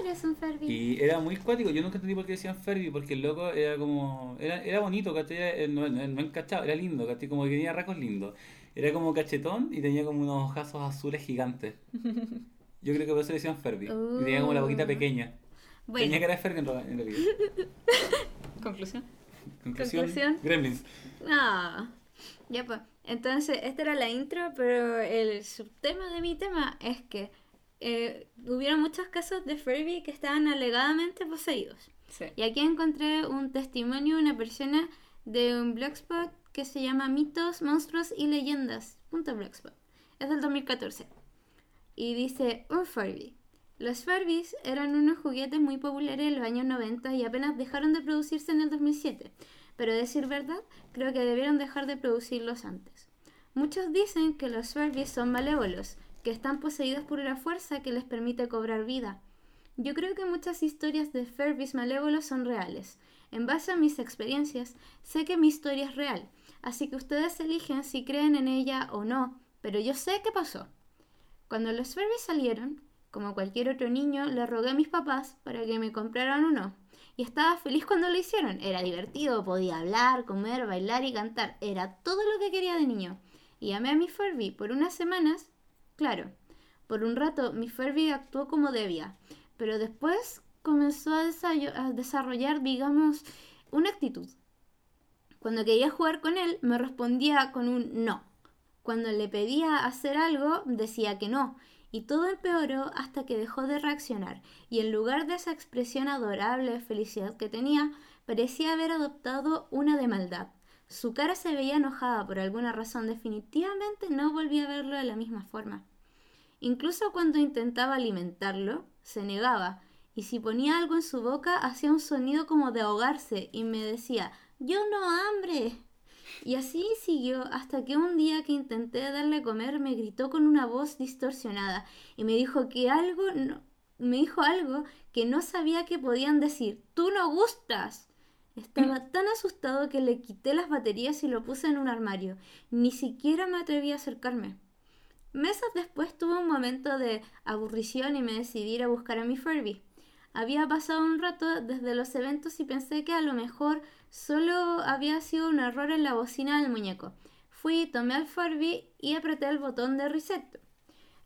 Tú eres un Furby. Y era muy cuático. Yo nunca entendí por qué decían Furby, porque el loco era como. Era, era bonito, ¿cachai? Era- No, no, no encachado, era lindo, ¿cachai? Como que tenía rasgos lindos. Era como cachetón y tenía como unos ojazos azules gigantes. Yo creo que por eso le decían Furby. Y tenía como la boquita Uh. pequeña. Bueno, Tenía cara de Furby en realidad. Conclusión. Conclusión, Conclusión. Gremlins. no. Ya pues. Entonces, esta era la intro, pero el subtema de mi tema es que eh, hubieron muchos casos de Furby que estaban alegadamente poseídos. Sí. Y aquí encontré un testimonio de una persona de un blogspot que se llama mitos, monstruos y leyendas. Blogspot. Es del 2014. Y dice, un Furby. Los Furbies eran unos juguetes muy populares en los años 90 y apenas dejaron de producirse en el 2007. Pero a decir verdad, creo que debieron dejar de producirlos antes. Muchos dicen que los Furbies son malévolos, que están poseídos por una fuerza que les permite cobrar vida. Yo creo que muchas historias de Furbies malévolos son reales. En base a mis experiencias, sé que mi historia es real, así que ustedes eligen si creen en ella o no, pero yo sé qué pasó. Cuando los Furbies salieron, como cualquier otro niño, le rogué a mis papás para que me compraran uno. Y estaba feliz cuando lo hicieron. Era divertido, podía hablar, comer, bailar y cantar. Era todo lo que quería de niño. Y amé a mi Furby por unas semanas. Claro, por un rato mi Furby actuó como debía, pero después comenzó a, a desarrollar, digamos, una actitud. Cuando quería jugar con él, me respondía con un no. Cuando le pedía hacer algo, decía que no. Y todo empeoró hasta que dejó de reaccionar, y en lugar de esa expresión adorable de felicidad que tenía, parecía haber adoptado una de maldad. Su cara se veía enojada por alguna razón, definitivamente no volví a verlo de la misma forma. Incluso cuando intentaba alimentarlo, se negaba, y si ponía algo en su boca hacía un sonido como de ahogarse y me decía, yo no hambre. Y así siguió hasta que un día que intenté darle a comer me gritó con una voz distorsionada y me dijo que algo no- me dijo algo que no sabía que podían decir, tú no gustas. Estaba tan asustado que le quité las baterías y lo puse en un armario. Ni siquiera me atreví a acercarme. Meses después tuve un momento de aburrición y me decidí ir a buscar a mi Furby. Había pasado un rato desde los eventos y pensé que a lo mejor solo había sido un error en la bocina del muñeco. Fui, tomé al Furby y apreté el botón de reset.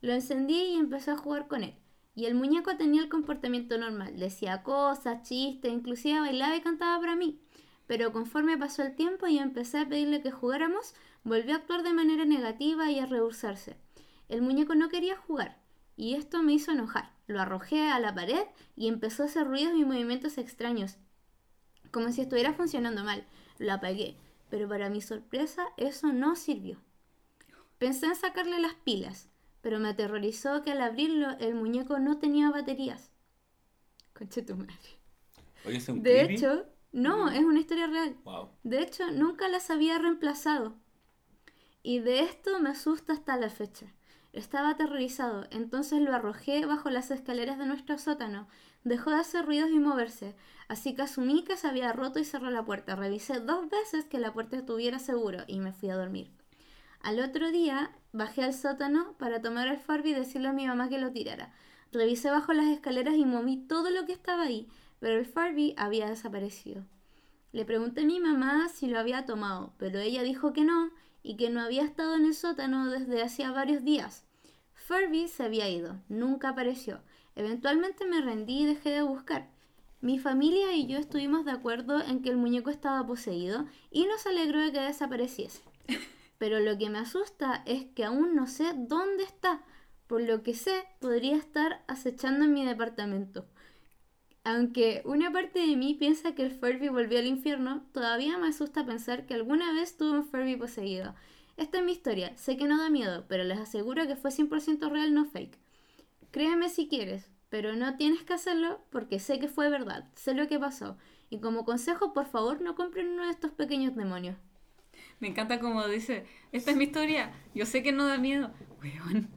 Lo encendí y empecé a jugar con él. Y el muñeco tenía el comportamiento normal, decía cosas, chistes, inclusive bailaba y cantaba para mí. Pero conforme pasó el tiempo y empecé a pedirle que jugáramos, volvió a actuar de manera negativa y a rehusarse. El muñeco no quería jugar, y esto me hizo enojar. Lo arrojé a la pared y empezó a hacer ruidos y movimientos extraños, como si estuviera funcionando mal. Lo apagué, pero para mi sorpresa eso no sirvió. Pensé en sacarle las pilas, pero me aterrorizó que al abrirlo el muñeco no tenía baterías. Conche tu madre. Oye, ¿es un De creepy? hecho, no, es una historia real. Wow. De hecho, nunca las había reemplazado. Y de esto me asusta hasta la fecha. Estaba aterrorizado, entonces lo arrojé bajo las escaleras de nuestro sótano. Dejó de hacer ruidos y moverse, así que asumí que se había roto y cerré la puerta. Revisé dos veces que la puerta estuviera seguro y me fui a dormir. Al otro día bajé al sótano para tomar el Furby y decirle a mi mamá que lo tirara. Revisé bajo las escaleras y moví todo lo que estaba ahí, pero el Furby había desaparecido. Le pregunté a mi mamá si lo había tomado, pero ella dijo que no y que no había estado en el sótano desde hacía varios días. Furby se había ido, nunca apareció. Eventualmente me rendí y dejé de buscar. Mi familia y yo estuvimos de acuerdo en que el muñeco estaba poseído y nos alegró de que desapareciese. Pero lo que me asusta es que aún no sé dónde está. Por lo que sé, podría estar acechando en mi departamento. Aunque una parte de mí piensa que el Furby volvió al infierno, todavía me asusta pensar que alguna vez tuve un Furby poseído. Esta es mi historia, sé que no da miedo, pero les aseguro que fue 100% real, no fake. Créeme si quieres, pero no tienes que hacerlo porque sé que fue verdad, sé lo que pasó. Y como consejo, por favor, no compren uno de estos pequeños demonios. Me encanta como dice, esta es mi historia, yo sé que no da miedo. Weón,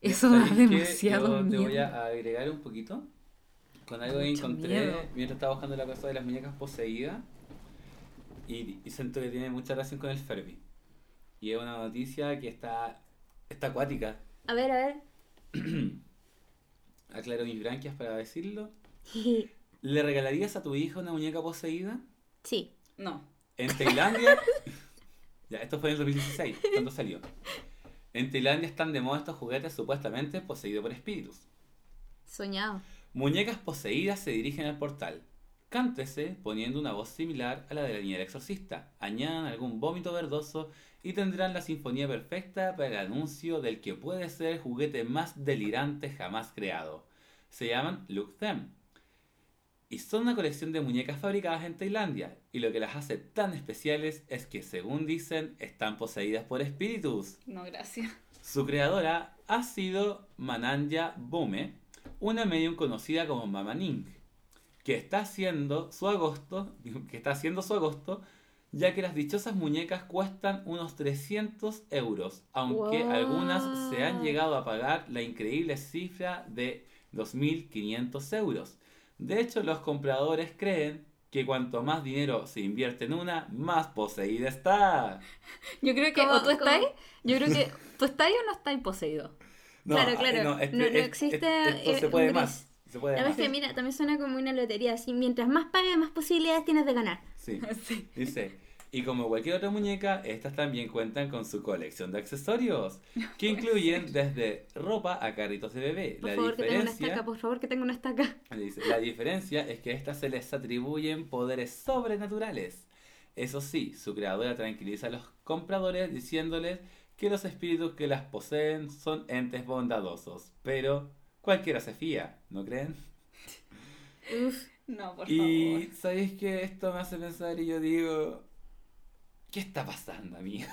eso da demasiado Yo te voy miedo. a agregar un poquito con algo que encontré miedo. mientras estaba buscando la cosa de las muñecas poseídas y, y siento que tiene mucha relación con el Furby. Y es una noticia que está, está acuática. A ver, a ver. Aclaro mis branquias para decirlo. ¿Le regalarías a tu hija una muñeca poseída? sí. No, En Tailandia. ya, esto fue en el 2016, cuando salió. En Tailandia están de moda estos juguetes supuestamente poseídos por espíritus. Soñado. Muñecas poseídas se dirigen al portal. Cántese poniendo una voz similar a la de la niña del exorcista. Añadan algún vómito verdoso y tendrán la sinfonía perfecta para el anuncio del que puede ser el juguete más delirante jamás creado. Se llaman Look Them. Y son una colección de muñecas fabricadas en Tailandia. Y lo que las hace tan especiales es que, según dicen, están poseídas por espíritus. no, gracias. Su creadora ha sido Mananja Bome, una medium conocida como Mama Ning, que está haciendo su agosto, que está haciendo su agosto, ya que las dichosas muñecas cuestan unos 300 euros, aunque Wow. algunas se han llegado a pagar la increíble cifra de 2.500 euros. De hecho, los compradores creen que cuanto más dinero se invierte en una, más poseída está. Yo creo que ¿Cómo- o tú estás, yo creo que tú estás o no estás poseído. Claro, claro. No- no existe, esto eh, se puede más. Se puede La verdad más. es que, mira, también suena como una lotería. Así, mientras más pagues, más posibilidades tienes de ganar. Sí. Sí. Dice, y como cualquier otra muñeca, estas también cuentan con su colección de accesorios, que incluyen desde ropa a carritos de bebé. Por La favor, que tenga una diferencia, estaca, por favor, que tenga una estaca. dice, la diferencia es que a estas se les atribuyen poderes sobrenaturales. Eso sí, su creadora tranquiliza a los compradores diciéndoles que los espíritus que las poseen son entes bondadosos, pero cualquiera se fía, ¿no creen? Uf. No, por Y favor. sabéis que esto me hace pensar y yo digo, ¿qué está pasando, amiga?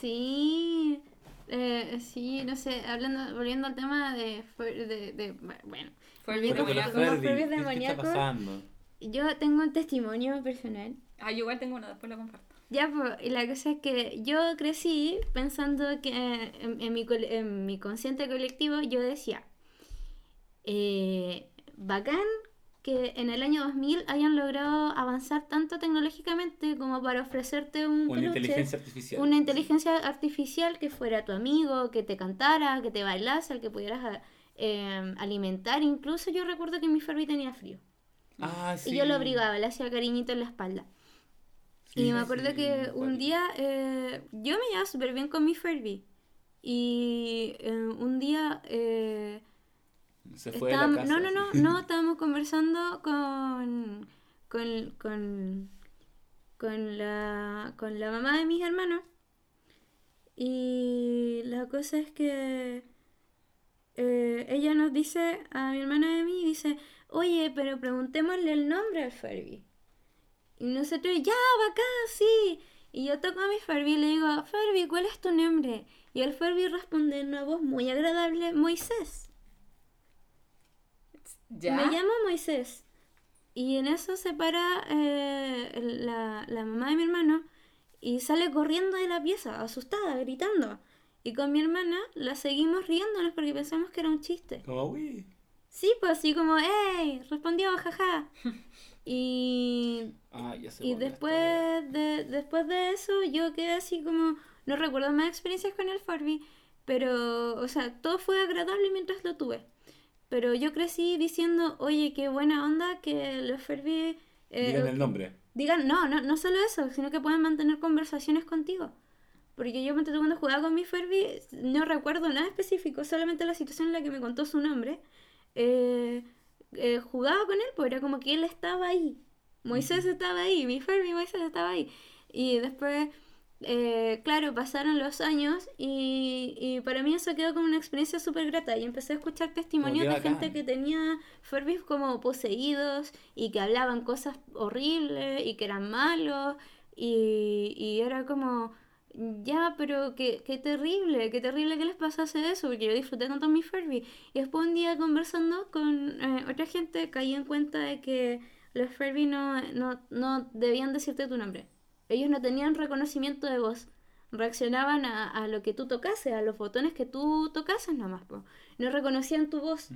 Sí. Eh, sí, no sé, hablando, volviendo al tema de, de, de- bueno, Furby Pero Pero con los demoníaco. como Furby, Furby ¿qué- ¿qué está demoníaco. pasando? yo tengo un testimonio personal. Ah, yo igual tengo uno, después lo comparto. Ya, pues, y la cosa es que yo crecí pensando que en, en mi, en mi consciente colectivo yo decía, eh, bacán que en el año 2000 hayan logrado avanzar tanto tecnológicamente como para ofrecerte un Una peluche, inteligencia artificial. una inteligencia artificial que fuera tu amigo, que te cantara, que te bailase, al que pudieras eh, alimentar. Incluso yo recuerdo que mi Furby tenía frío. Ah, sí. Y yo lo abrigaba, le hacía cariñito en la espalda. Sí, y me acuerdo sí, que un día eh, yo me llevaba súper bien con mi Furby. Y eh, un día eh, Se fue de la estábamos, casa. no, no, no, no, estábamos conversando con, con, con, con, la, con la mamá de mis hermanos. Y la cosa es que eh, ella nos dice, a mi hermana a mí, dice, oye, pero preguntémosle el nombre al Furby. Y nosotros, ya, bacán, sí. Y yo toco a mi Furby y le digo, Furby, ¿cuál es tu nombre? Y el Furby responde en una voz muy agradable, Moisés. ¿Ya? Me llamo Moisés. Y en eso se para eh, la, la mamá de mi hermano y sale corriendo de la pieza, asustada, gritando. Y con mi hermana la seguimos riéndonos porque pensamos que era un chiste. Como, uy. Sí, pues así como, ¡ey! Respondió, jaja. Y, Ah, ya se y después de, después de eso yo quedé así como, no recuerdo más experiencias con el Furby, pero, o sea, todo fue agradable mientras lo tuve. Pero yo crecí diciendo, oye, qué buena onda que los Furby... eh, Digan el nombre. digan, no, no, no solo eso, sino que pueden mantener conversaciones contigo. Porque yo cuando jugaba con mi Furby, no recuerdo nada específico, solamente la situación en la que me contó su nombre. Eh, eh, jugaba con él, pues era como que él estaba ahí. Moisés estaba ahí, mi Furby Moisés estaba ahí. Y después, eh, claro, pasaron los años y, y para mí eso quedó como una experiencia súper grata. Y empecé a escuchar testimonios de gente que tenía Furbies como poseídos y que hablaban cosas horribles y que eran malos. Y, y era como, ya, pero qué, qué terrible, qué terrible que les pasase eso, porque yo disfruté tanto mi Furby. Y después un día conversando con eh, otra gente caí en cuenta de que los Furby no, no, no debían decirte tu nombre. Ellos no tenían reconocimiento de voz. Reaccionaban a, a lo que tú tocases, a los botones que tú tocases nomás, po. No reconocían tu voz.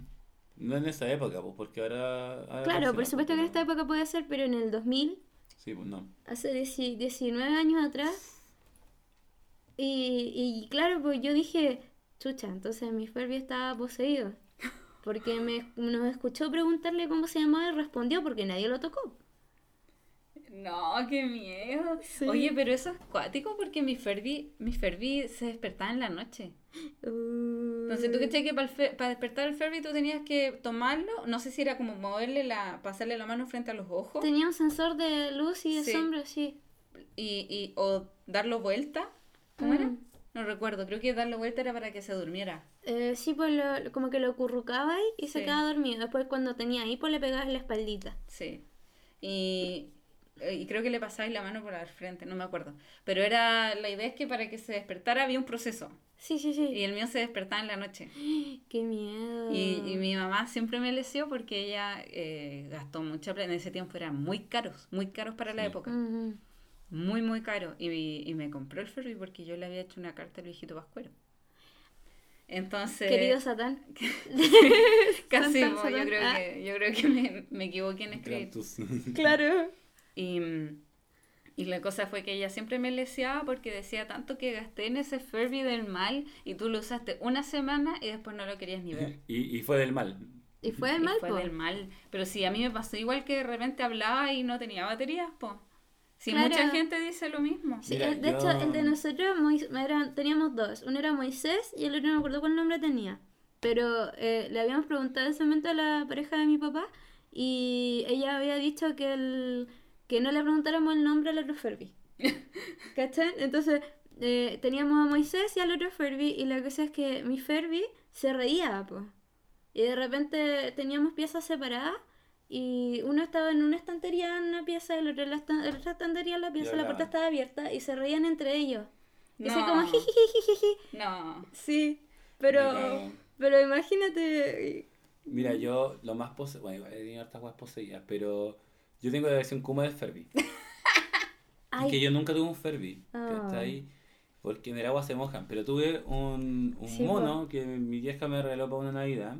No en esa época, pues, porque ahora. ahora Claro, por supuesto que en esta época puede ser, pero en el 2000 Sí, pues no. hace 10 19 años atrás. Y, y claro, pues yo dije, chucha, entonces mi Furby estaba poseído. Porque me, nos escuchó preguntarle cómo se llamaba y respondió porque nadie lo tocó. No, qué miedo. Sí. Oye, pero eso es cuático porque mi Furby, mi Furby se despertaba en la noche. Entonces tú que que para despertar el Furby tú tenías que tomarlo, no sé si era como moverle la, pasarle la mano frente a los ojos Tenía un sensor de luz y de Sí. sombra, sí. y, y o darlo vuelta. ¿Cómo era? Mm. No recuerdo, creo que darlo vuelta era para que se durmiera. Eh, sí, pues lo- como que lo currucaba ahí y se quedaba dormido. Después cuando tenía hipo le pegabas la espaldita. Sí. Y, y creo que le pasabais la mano por al frente, no me acuerdo. Pero era la idea es que para que se despertara había un proceso. Sí, sí, sí. Y el mío se despertaba en la noche. Qué miedo. Y, y mi mamá siempre me lesió porque ella eh, gastó mucha plata. En ese tiempo eran muy caros, muy caros para la época. Muy, muy caro. Y, y me compró el Furby porque yo le había hecho una carta al viejito Pascuero. Entonces. Querido Satán. casi, San- po, San- yo, Satán. creo Ah. que, yo creo que me, me equivoqué en escribir. Claro. Y, y la cosa fue que ella siempre me leseaba porque decía tanto que gasté en ese Furby del mal y tú lo usaste una semana y después no lo querías ni ver. y, y fue del mal. Y fue el Y mal, fue po. del mal. Pero sí, a mí me pasó igual que de repente hablaba y no tenía baterías, po. Si Claro. mucha gente dice lo mismo. Sí, Mira, de yo- hecho, el de nosotros Mois- eran- teníamos dos. Uno era Moisés y el otro no me acuerdo cuál nombre tenía. Pero eh, le habíamos preguntado en ese momento a la pareja de mi papá y ella había dicho que, el, que no le preguntáramos el nombre al otro Furby. ¿Cachai? Entonces eh, teníamos a Moisés y al otro Furby y la cosa es que mi Furby se reía, pues. Y de repente teníamos piezas separadas y uno estaba en una estantería en una pieza, el otro en la, estan- en otra estantería en la pieza, la puerta estaba abierta y se reían entre ellos. Y así No. como jijijijiji. No. Sí, pero, Mira, pero imagínate. Mira, yo lo más poseído. Bueno, he tenido hartas weas poseídas, pero yo tengo la versión Kuma del Furby. Ay, que yo nunca tuve un Furby. Ah. ¿cachai? Porque en el agua se mojan. Pero tuve un, un Sí, mono que mi vieja me regaló para una Navidad.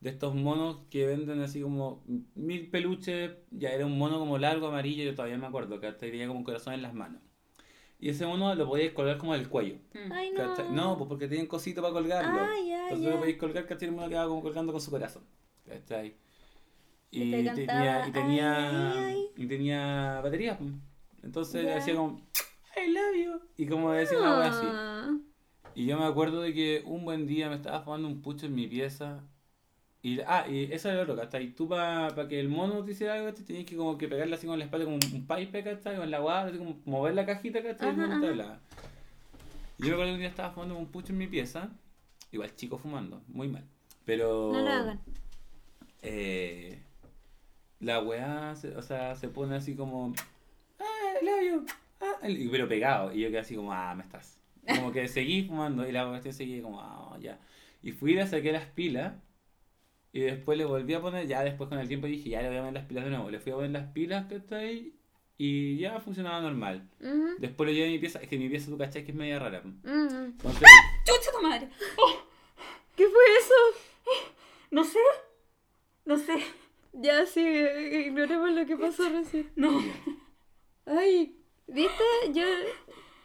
De estos monos que venden así como mil peluches. Ya era un mono como largo, amarillo, yo todavía me acuerdo. Que tenía como un corazón en las manos. Y ese mono lo podías colgar como del cuello. Mm. ay no. ¿cachai? No, pues porque tienen cosito para colgarlo. Ah, ya, Entonces lo podéis colgar, ¿cachai? El mono quedaba como colgando con su corazón. ¿Cachai? Y Y, te tenía, y, tenía, "Ay, ay". y tenía batería. pues. Entonces Ya. decía como, I love you. Y como decía una wea así. Ah. Y yo me acuerdo de que un buen día me estaba fumando un pucho en mi pieza. Y, ah, y eso era lo otro, ¿cachai? Tú para que el mono te hiciera algo, ¿cachai? tenías que como que pegarle así con la espalda como un, pipe, ¿cachai? Con la guada, así como mover la cajita, ¿cachai? Y te hablaba. Y yo me acuerdo que un día estaba fumando un pucho en mi pieza. Igual chico fumando, muy mal. Pero... No lo hagan. eh, la weá, se- o sea, se pone así como, ah, el labio, ah, pero pegado, y yo quedé así como, ah, me estás. Como que seguí fumando, y la cuestión seguía como, ah, ya. Y fui y le saqué las pilas, y después le volví a poner, ya después con el tiempo dije, ya le voy a poner las pilas de nuevo. Le fui a poner las pilas que está ahí, y ya funcionaba normal. Después lo llevé a mi pieza, es que mi pieza tú cachai que es media rara. ujú. Entonces, ¡Chucha tu madre! ¡Oh! ¿Qué fue eso? No sé. No sé. Ya sigue, ignoremos lo que pasó recién. No. Ay, ¿viste? Yo.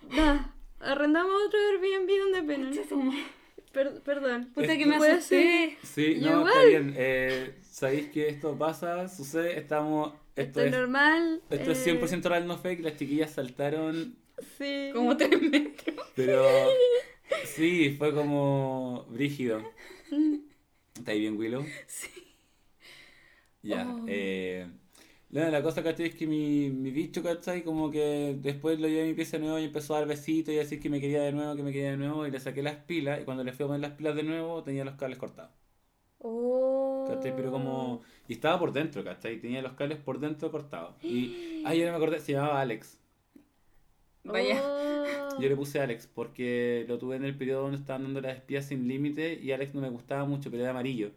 No, arrendamos otro Airbnb donde pena. Per- perdón. Puta Esto- que me Puede asusté. Sí, no, está bien. Eh, Sabéis que esto pasa, sucede, estamos. Esto Esto es es, normal. esto es eh, 100% real, no fake. Las chiquillas saltaron Sí. Como tres metros. Pero sí, fue como brígido. ¿Está ahí bien, Willow? Sí. Ya. Oh. Eh, la, la cosa, ¿cachai? Es que mi, mi bicho, ¿cachai? Como que después lo llevé a mi pieza de nuevo y empezó a dar besitos y a decir que me quería de nuevo, que me quería de nuevo. Y le saqué las pilas y cuando le fui a poner las pilas de nuevo tenía los cables cortados. Oh. ¿Cachai? Pero como... Y estaba por dentro, ¿cachai? Tenía los cables por dentro cortados. Y... Ay, ya no me acordé, se llamaba Alex. Vaya. Oh. Yo le puse Alex porque lo tuve en el periodo donde estaban dando las espías sin límite y Alex no me gustaba mucho, pero era amarillo.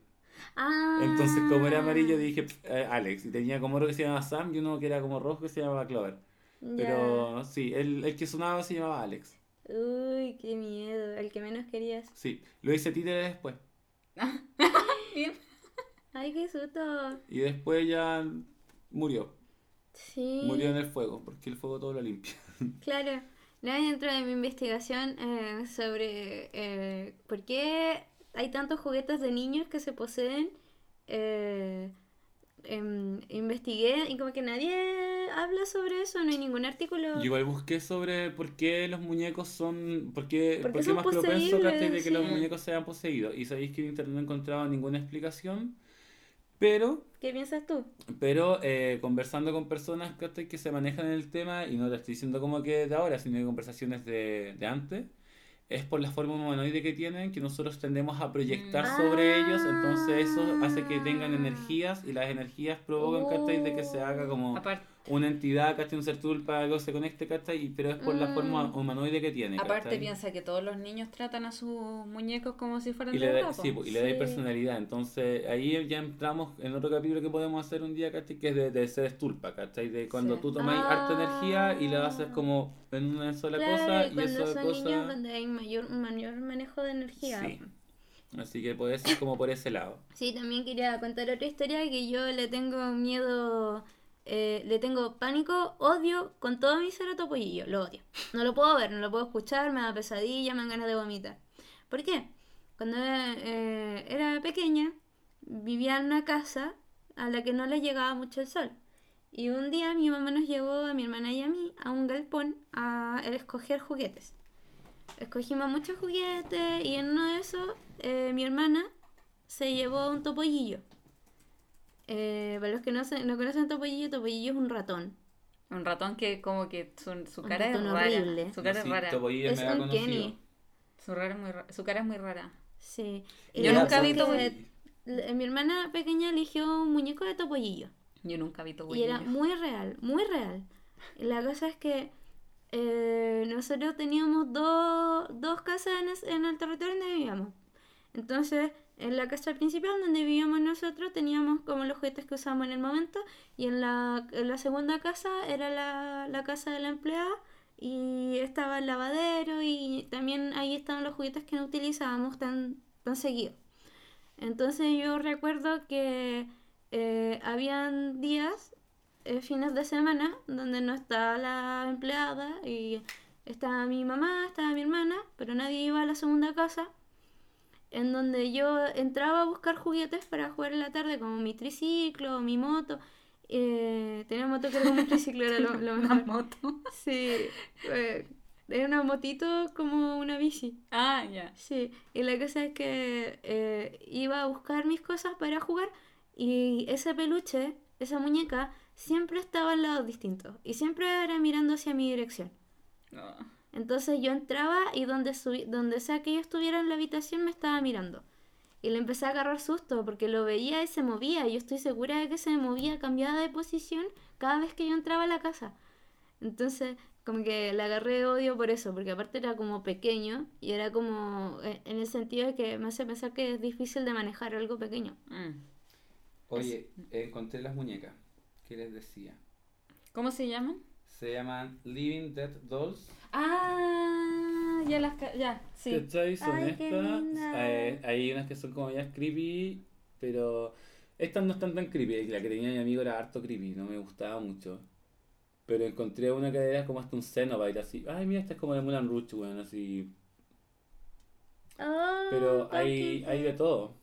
Ah. Entonces, como era amarillo, dije "Pff, eh, Alex. Y tenía como otro que se llamaba Sam y uno que era como rojo que se llamaba Clover. Pero sí, el, el que sonaba se llamaba Alex. Uy, qué miedo. El que menos querías. Sí, lo hice títere después. Bien. Ay, qué susto. Y después ya murió. Sí. Murió en el fuego, porque el fuego todo lo limpia. Claro. No, dentro de mi investigación eh, sobre eh, por qué hay tantos juguetes de niños que se poseen, eh, em, investigué y como que nadie habla sobre eso, no hay ningún artículo. Yo igual busqué sobre por qué los muñecos son. por qué, Porque por qué son más propenso de que sí. los muñecos sean poseídos. Y sabéis que en internet no he encontrado ninguna explicación. Pero ¿Qué piensas tú? Pero eh, conversando con personas que se manejan en el tema, y no te estoy diciendo como que de ahora, sino de conversaciones de, de antes, es por la forma humanoide que tienen que nosotros tendemos a proyectar Mm. sobre ellos, entonces eso hace que tengan Ah. energías y las energías provocan ¿cachai? de que se haga como una entidad, ¿cachai? un ser para que algo se conecte, ¿cachai? Y- pero es por la Mm. forma humanoide que tiene. aparte ¿cachai? piensa que todos los niños tratan a sus muñecos como si fueran Y de le, da, sí, y le dais Sí. personalidad. Entonces ahí ya entramos en otro capítulo que podemos hacer un día, ¿cachai? Que es de, de ser estulpa, ¿cachai? De cuando Sí. tú tomáis harta energía y la haces Ah. como en una sola Claro, cosa y y cuando esa son cosa... niños donde hay mayor, mayor manejo de energía. Sí. Así que puede ser como por ese lado. Sí, también quería contar otra historia que yo le tengo miedo, eh, le tengo pánico, odio con todo mi ser a Topollillo, lo odio. No lo puedo ver, no lo puedo escuchar, me da pesadilla, me dan ganas de vomitar. ¿Por qué? Cuando eh, era pequeña, vivía en una casa a la que no le llegaba mucho el sol. Y un día mi mamá nos llevó a mi hermana y a mí a un galpón a escoger juguetes. Escogimos muchos juguetes y en uno de esos eh, mi hermana se llevó un topollillo. Eh, para los que no, se- no conocen topollillo, topollillo es un ratón. Un ratón que como que su, su Un cara es rara. horrible. Su cara Sí, es rara. Topollillo Es mega un conocido. Kenny. Su, rara es muy ra- su cara es muy rara. Sí. Yo nunca vi Topollillo. Mi hermana pequeña eligió un muñeco de topollillo. Yo nunca vi Y topollillo. era muy real, muy real. Y La cosa es que eh, nosotros teníamos dos, dos casas en, es- en el territorio donde vivíamos. Entonces, en la casa principal donde vivíamos nosotros teníamos como los juguetes que usábamos en el momento y en la, en la segunda casa era la, la casa de la empleada y estaba el lavadero y también ahí estaban los juguetes que no utilizábamos tan, tan seguido. Entonces yo recuerdo que eh, habían días, eh, fines de semana, donde no estaba la empleada y estaba mi mamá, estaba mi hermana, pero nadie iba a la segunda casa, en donde yo entraba a buscar juguetes para jugar en la tarde, como mi triciclo, mi moto. Eh, tenía moto que era como un triciclo, era lo, lo Una moto. Sí, eh, era una motito como una bici. Ah, ya. Sí, y la cosa es que eh, iba a buscar mis cosas para jugar y ese peluche, esa muñeca, siempre estaba en lados distintos y siempre era mirando hacia mi dirección. No. Entonces yo entraba y donde, subi- donde sea que yo estuviera en la habitación me estaba mirando. Y le empecé a agarrar susto porque lo veía y se movía. Y yo estoy segura de que se movía, cambiaba de posición cada vez que yo entraba a la casa. Entonces, como que le agarré odio por eso, porque aparte era como pequeño y era como eh, en el sentido de que me hace pensar que es difícil de manejar algo pequeño. Mm. Oye, encontré las muñecas. ¿Qué les decía? ¿Cómo se llaman? Se llaman Living Dead Dolls. Ah, ya las... Ya, sí. ¿Cachai? Son Ay, estas. Eh, hay unas que son como ya creepy, pero estas no están tan creepy. La que tenía mi amigo era harto creepy, no me gustaba mucho. Pero encontré una que era como hasta un Cenobite, así. Ay, mira, esta es como de Mulan Rouge, weón, así. Oh, Pero hay, hay de todo.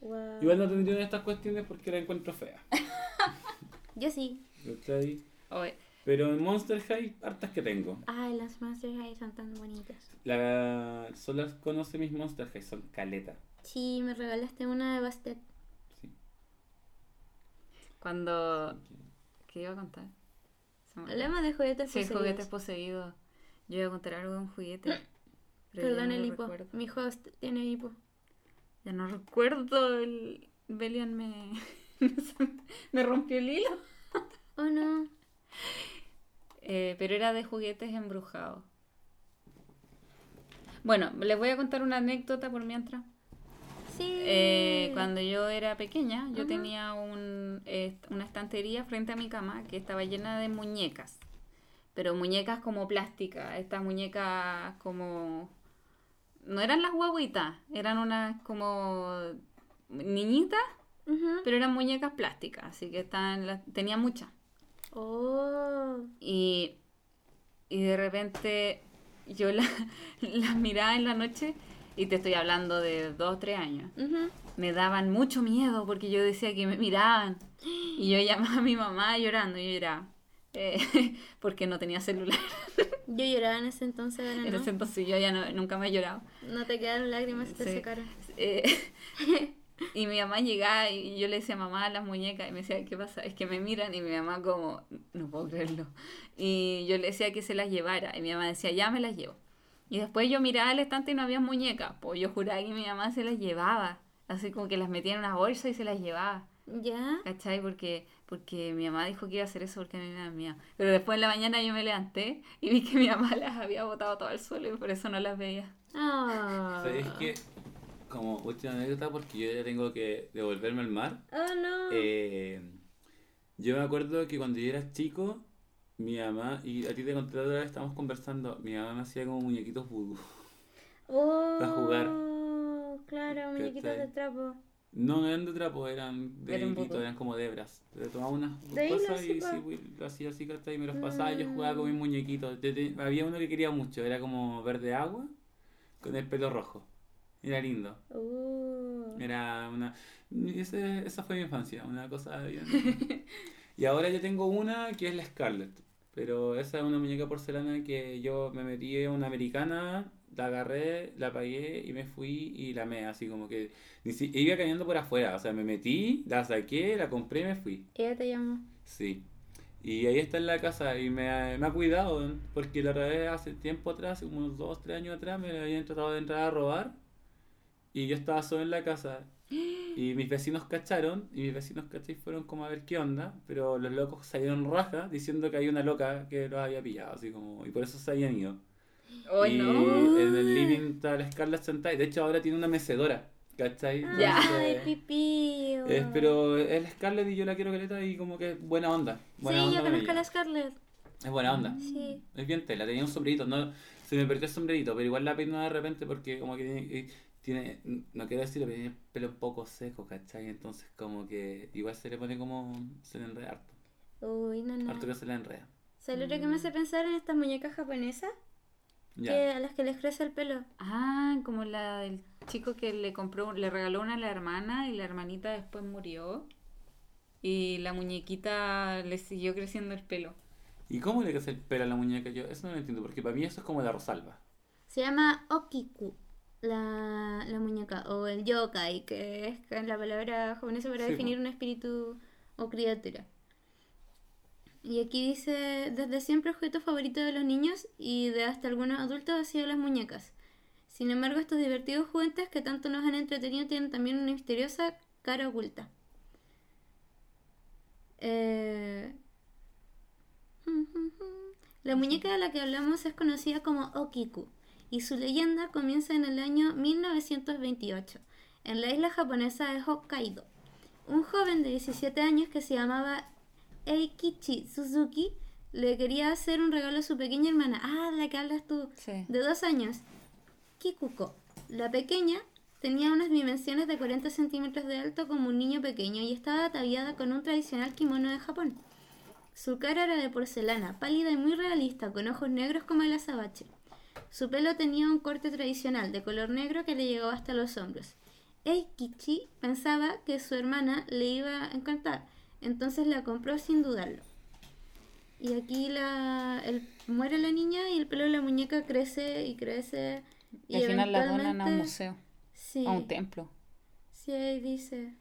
Wow. Igual no tendría una de estas cuestiones porque la encuentro fea. Yo sí. ¿Cachai? Oye, Pero en Monster High, hartas que tengo. Ay, las Monster High son tan bonitas. La solo conoce mis Monster High, son caleta. Sí, me regalaste una de Bastet. Sí. Cuando... ¿Qué iba a contar? Hablemos de juguetes Sí, poseídos. juguetes poseídos. Yo iba a contar algo de un juguete. pero Perdón no el hipo. recuerdo. Mi host tiene hipo. Ya no recuerdo. El Belian me... me rompió el hilo. Oh no. Eh, pero era de juguetes embrujados. Bueno, les voy a contar una anécdota por mientras. Sí. Eh, cuando yo era pequeña, yo tenía un, eh, una estantería frente a mi cama que estaba llena de muñecas. Pero muñecas como plásticas, estas muñecas como... No eran las guaguitas, eran unas como niñitas, pero eran muñecas plásticas, así que estaban, las- tenía muchas. Oh. Y, y de repente yo la- las miraba en la noche, y te estoy hablando de dos o tres años me daban mucho miedo porque yo decía que me miraban. Y yo llamaba a mi mamá llorando y yo lloraba. eh, porque no tenía celular. Yo lloraba en ese entonces, ahora En ese entonces yo ya no- nunca me he llorado. No te quedaron lágrimas, se te Sí. secaron. Eh, y mi mamá llegaba y yo le decía mamá las muñecas y me decía, ¿qué pasa? Es que me miran y mi mamá como, no puedo creerlo. Y yo le decía que se las llevara y mi mamá decía, ya me las llevo. Y después yo miraba al estante y no había muñecas. Pues yo juraba que mi mamá se las llevaba. Así como que las metía en una bolsa y se las llevaba. ¿Ya? ¿Cachai? Porque, porque mi mamá dijo que iba a hacer eso porque a mí me da miedo. Pero después en la mañana yo me levanté y vi que mi mamá las había botado todo al suelo y por eso no las veía. Ah. ¿Sabéis que, como última anécdota, porque yo ya tengo que devolverme al mar? Oh no. Eh, yo me acuerdo que cuando yo era chico, mi mamá, y a ti te conté la otra vez, estábamos conversando, mi mamá me hacía como muñequitos vudú. oh. para jugar. Claro, muñequitos de trapo. No, no eran de trapo, eran de hilito, vudú. eran como de hebras. Le tomaba unas cosas y sí, pues, lo hacía así. Y me los pasaba y yo jugaba con Mm. mis muñequitos. Había uno que quería mucho, era como verde agua, con el pelo rojo. Era lindo. Uh. Era una... ese- esa fue mi infancia, una cosa bien... y ahora yo tengo una que es la Scarlett. Pero esa es una muñeca porcelana que yo me metí en una americana, la agarré, la pagué y me fui y la me así como que si- iba cayendo por afuera. O sea, me metí, la saqué, la compré y me fui. Ella te llamó. Sí. Y ahí está en la casa y me ha, me ha cuidado, porque la otra vez hace tiempo atrás, unos 2, 3 años atrás, me habían tratado de entrar a robar y yo estaba solo en la casa y mis vecinos cacharon y mis vecinos ¿cachai? fueron como a ver qué onda, pero los locos salieron raja diciendo que había una loca que los había pillado, así como, y por eso se habían ido. ¡Oh, y no! en el living está la Scarlett sentada y de hecho ahora tiene una mecedora, ¿cachai? Ya. Entonces, pipí. es, pero es la Scarlett y yo la quiero caleta y como que buena onda. Buena Sí, onda yo con conozco a la Scarlett. Es buena onda. Sí. Es bien tela, tenía un sombrerito, no, se me perdió el sombrerito, pero igual la peino de repente porque como que tiene, no quiero decirlo, pero tiene el pelo un poco seco, ¿cachai? Entonces como que igual se le pone como, se le enreda harto, Uy, no, no. harto que se le enreda. ¿Sabes lo que me hace pensar en estas muñecas japonesas? Ya. Que a las que les crece el pelo. Ah, como la del chico que le compró, le regaló una a la hermana y la hermanita después murió. Y la muñequita le siguió creciendo el pelo. ¿Y cómo le crece el pelo a la muñeca? Yo eso no lo entiendo, porque para mí eso es como la Rosalba. Se llama Okiku, la, la muñeca, o el yokai, que es la palabra japonesa para Sí, definir un espíritu o criatura. Y aquí dice, desde siempre objeto favorito de los niños y de hasta algunos adultos ha sido las muñecas. Sin embargo, estos divertidos juguetes que tanto nos han entretenido tienen también una misteriosa cara oculta. Eh, La muñeca de la que hablamos es conocida como Okiku y su leyenda comienza en el año 1928 en la isla japonesa de Hokkaido. Un joven de 17 años que se llamaba Eikichi Suzuki le quería hacer un regalo a su pequeña hermana, ah, la que hablas tú, Sí. de dos años, Kikuko. La pequeña tenía unas dimensiones de 40 centímetros de alto como un niño pequeño y estaba ataviada con un tradicional kimono de Japón. Su cara era de porcelana, pálida y muy realista, con ojos negros como el azabache. Su pelo tenía un corte tradicional de color negro que le llegaba hasta los hombros. Eikichi pensaba que su hermana le iba a encantar, entonces la compró sin dudarlo. Y aquí la, el, muere la niña y el pelo de la muñeca crece y crece. Y al final la donan a un museo, Sí, a un templo. sí, ahí dice.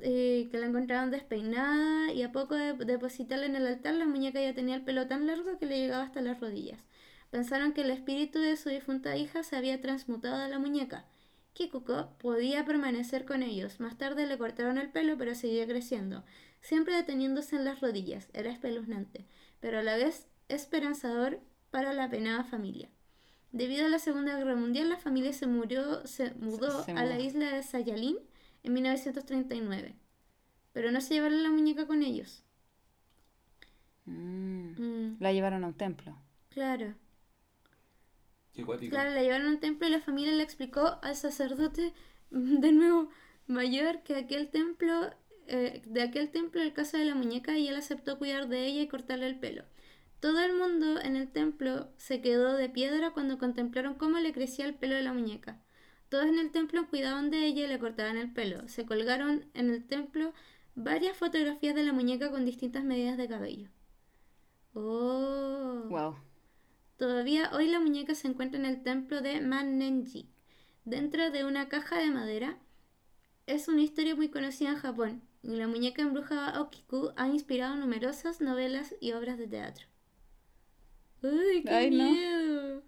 Eh, que la encontraron despeinada y a poco de depositarla en el altar, la muñeca ya tenía el pelo tan largo que le llegaba hasta las rodillas. Pensaron que el espíritu de su difunta hija se había transmutado a la muñeca. Kikuko podía permanecer con ellos. Más tarde le cortaron el pelo, pero seguía creciendo, siempre deteniéndose en las rodillas. Era espeluznante, pero a la vez esperanzador para la penada familia. Debido a la Segunda Guerra Mundial, la familia se, murió, se mudó se a la isla de Sayalín en 1939, pero no se llevaron la muñeca con ellos. Mm. Mm, La llevaron a un templo. claro. Claro, la llevaron a un templo y la familia le explicó al sacerdote, mm, de nuevo mayor, que aquel templo, eh, de aquel templo el caso de la muñeca y él aceptó cuidar de ella y cortarle el pelo. Todo el mundo en el templo se quedó de piedra cuando contemplaron cómo le crecía el pelo de la muñeca. Todos en el templo cuidaban de ella y le cortaban el pelo. Se colgaron en el templo varias fotografías de la muñeca con distintas medidas de cabello. Oh. Wow. Todavía hoy la muñeca se encuentra en el templo de Mannenji, dentro de una caja de madera. Es una historia muy conocida en Japón, y la muñeca embrujada Okiku ha inspirado numerosas novelas y obras de teatro. ¡Ay, qué Ay, no. miedo!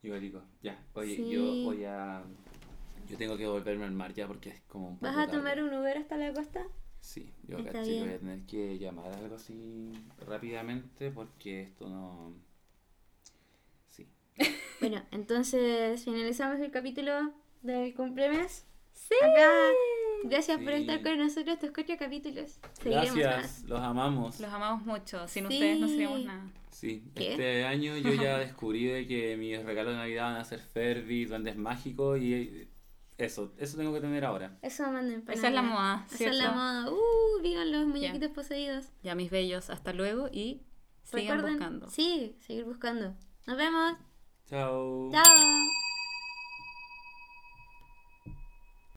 Qué cuático. Ya, oye, Sí. yo voy a. Yo tengo que volverme al mar ya porque es como un poco. ¿Vas a tarde. tomar un Uber hasta la costa? Sí, yo Está caché que bien. voy a tener que llamar algo así rápidamente porque esto no. Sí. Bueno, entonces finalizamos el capítulo del cumplemes. ¡Sí! Acá. Gracias por estar con nosotros estos cuatro capítulos. Seguiremos Gracias, más. los amamos. Los amamos mucho. Sin Sí. ustedes no seríamos nada. Sí, ¿Qué? este año yo ya descubrí de que mis regalos de Navidad van a ser Ferdi, duendes mágicos y eso, eso tengo que tener ahora. Eso manden para Esa es la moda, Esa es la moda. Uh, vivan los muñequitos poseídos. Ya, mis bellos, hasta luego y sigan Recuerden- buscando. Sí, seguir buscando. Nos vemos. Chao. Chao.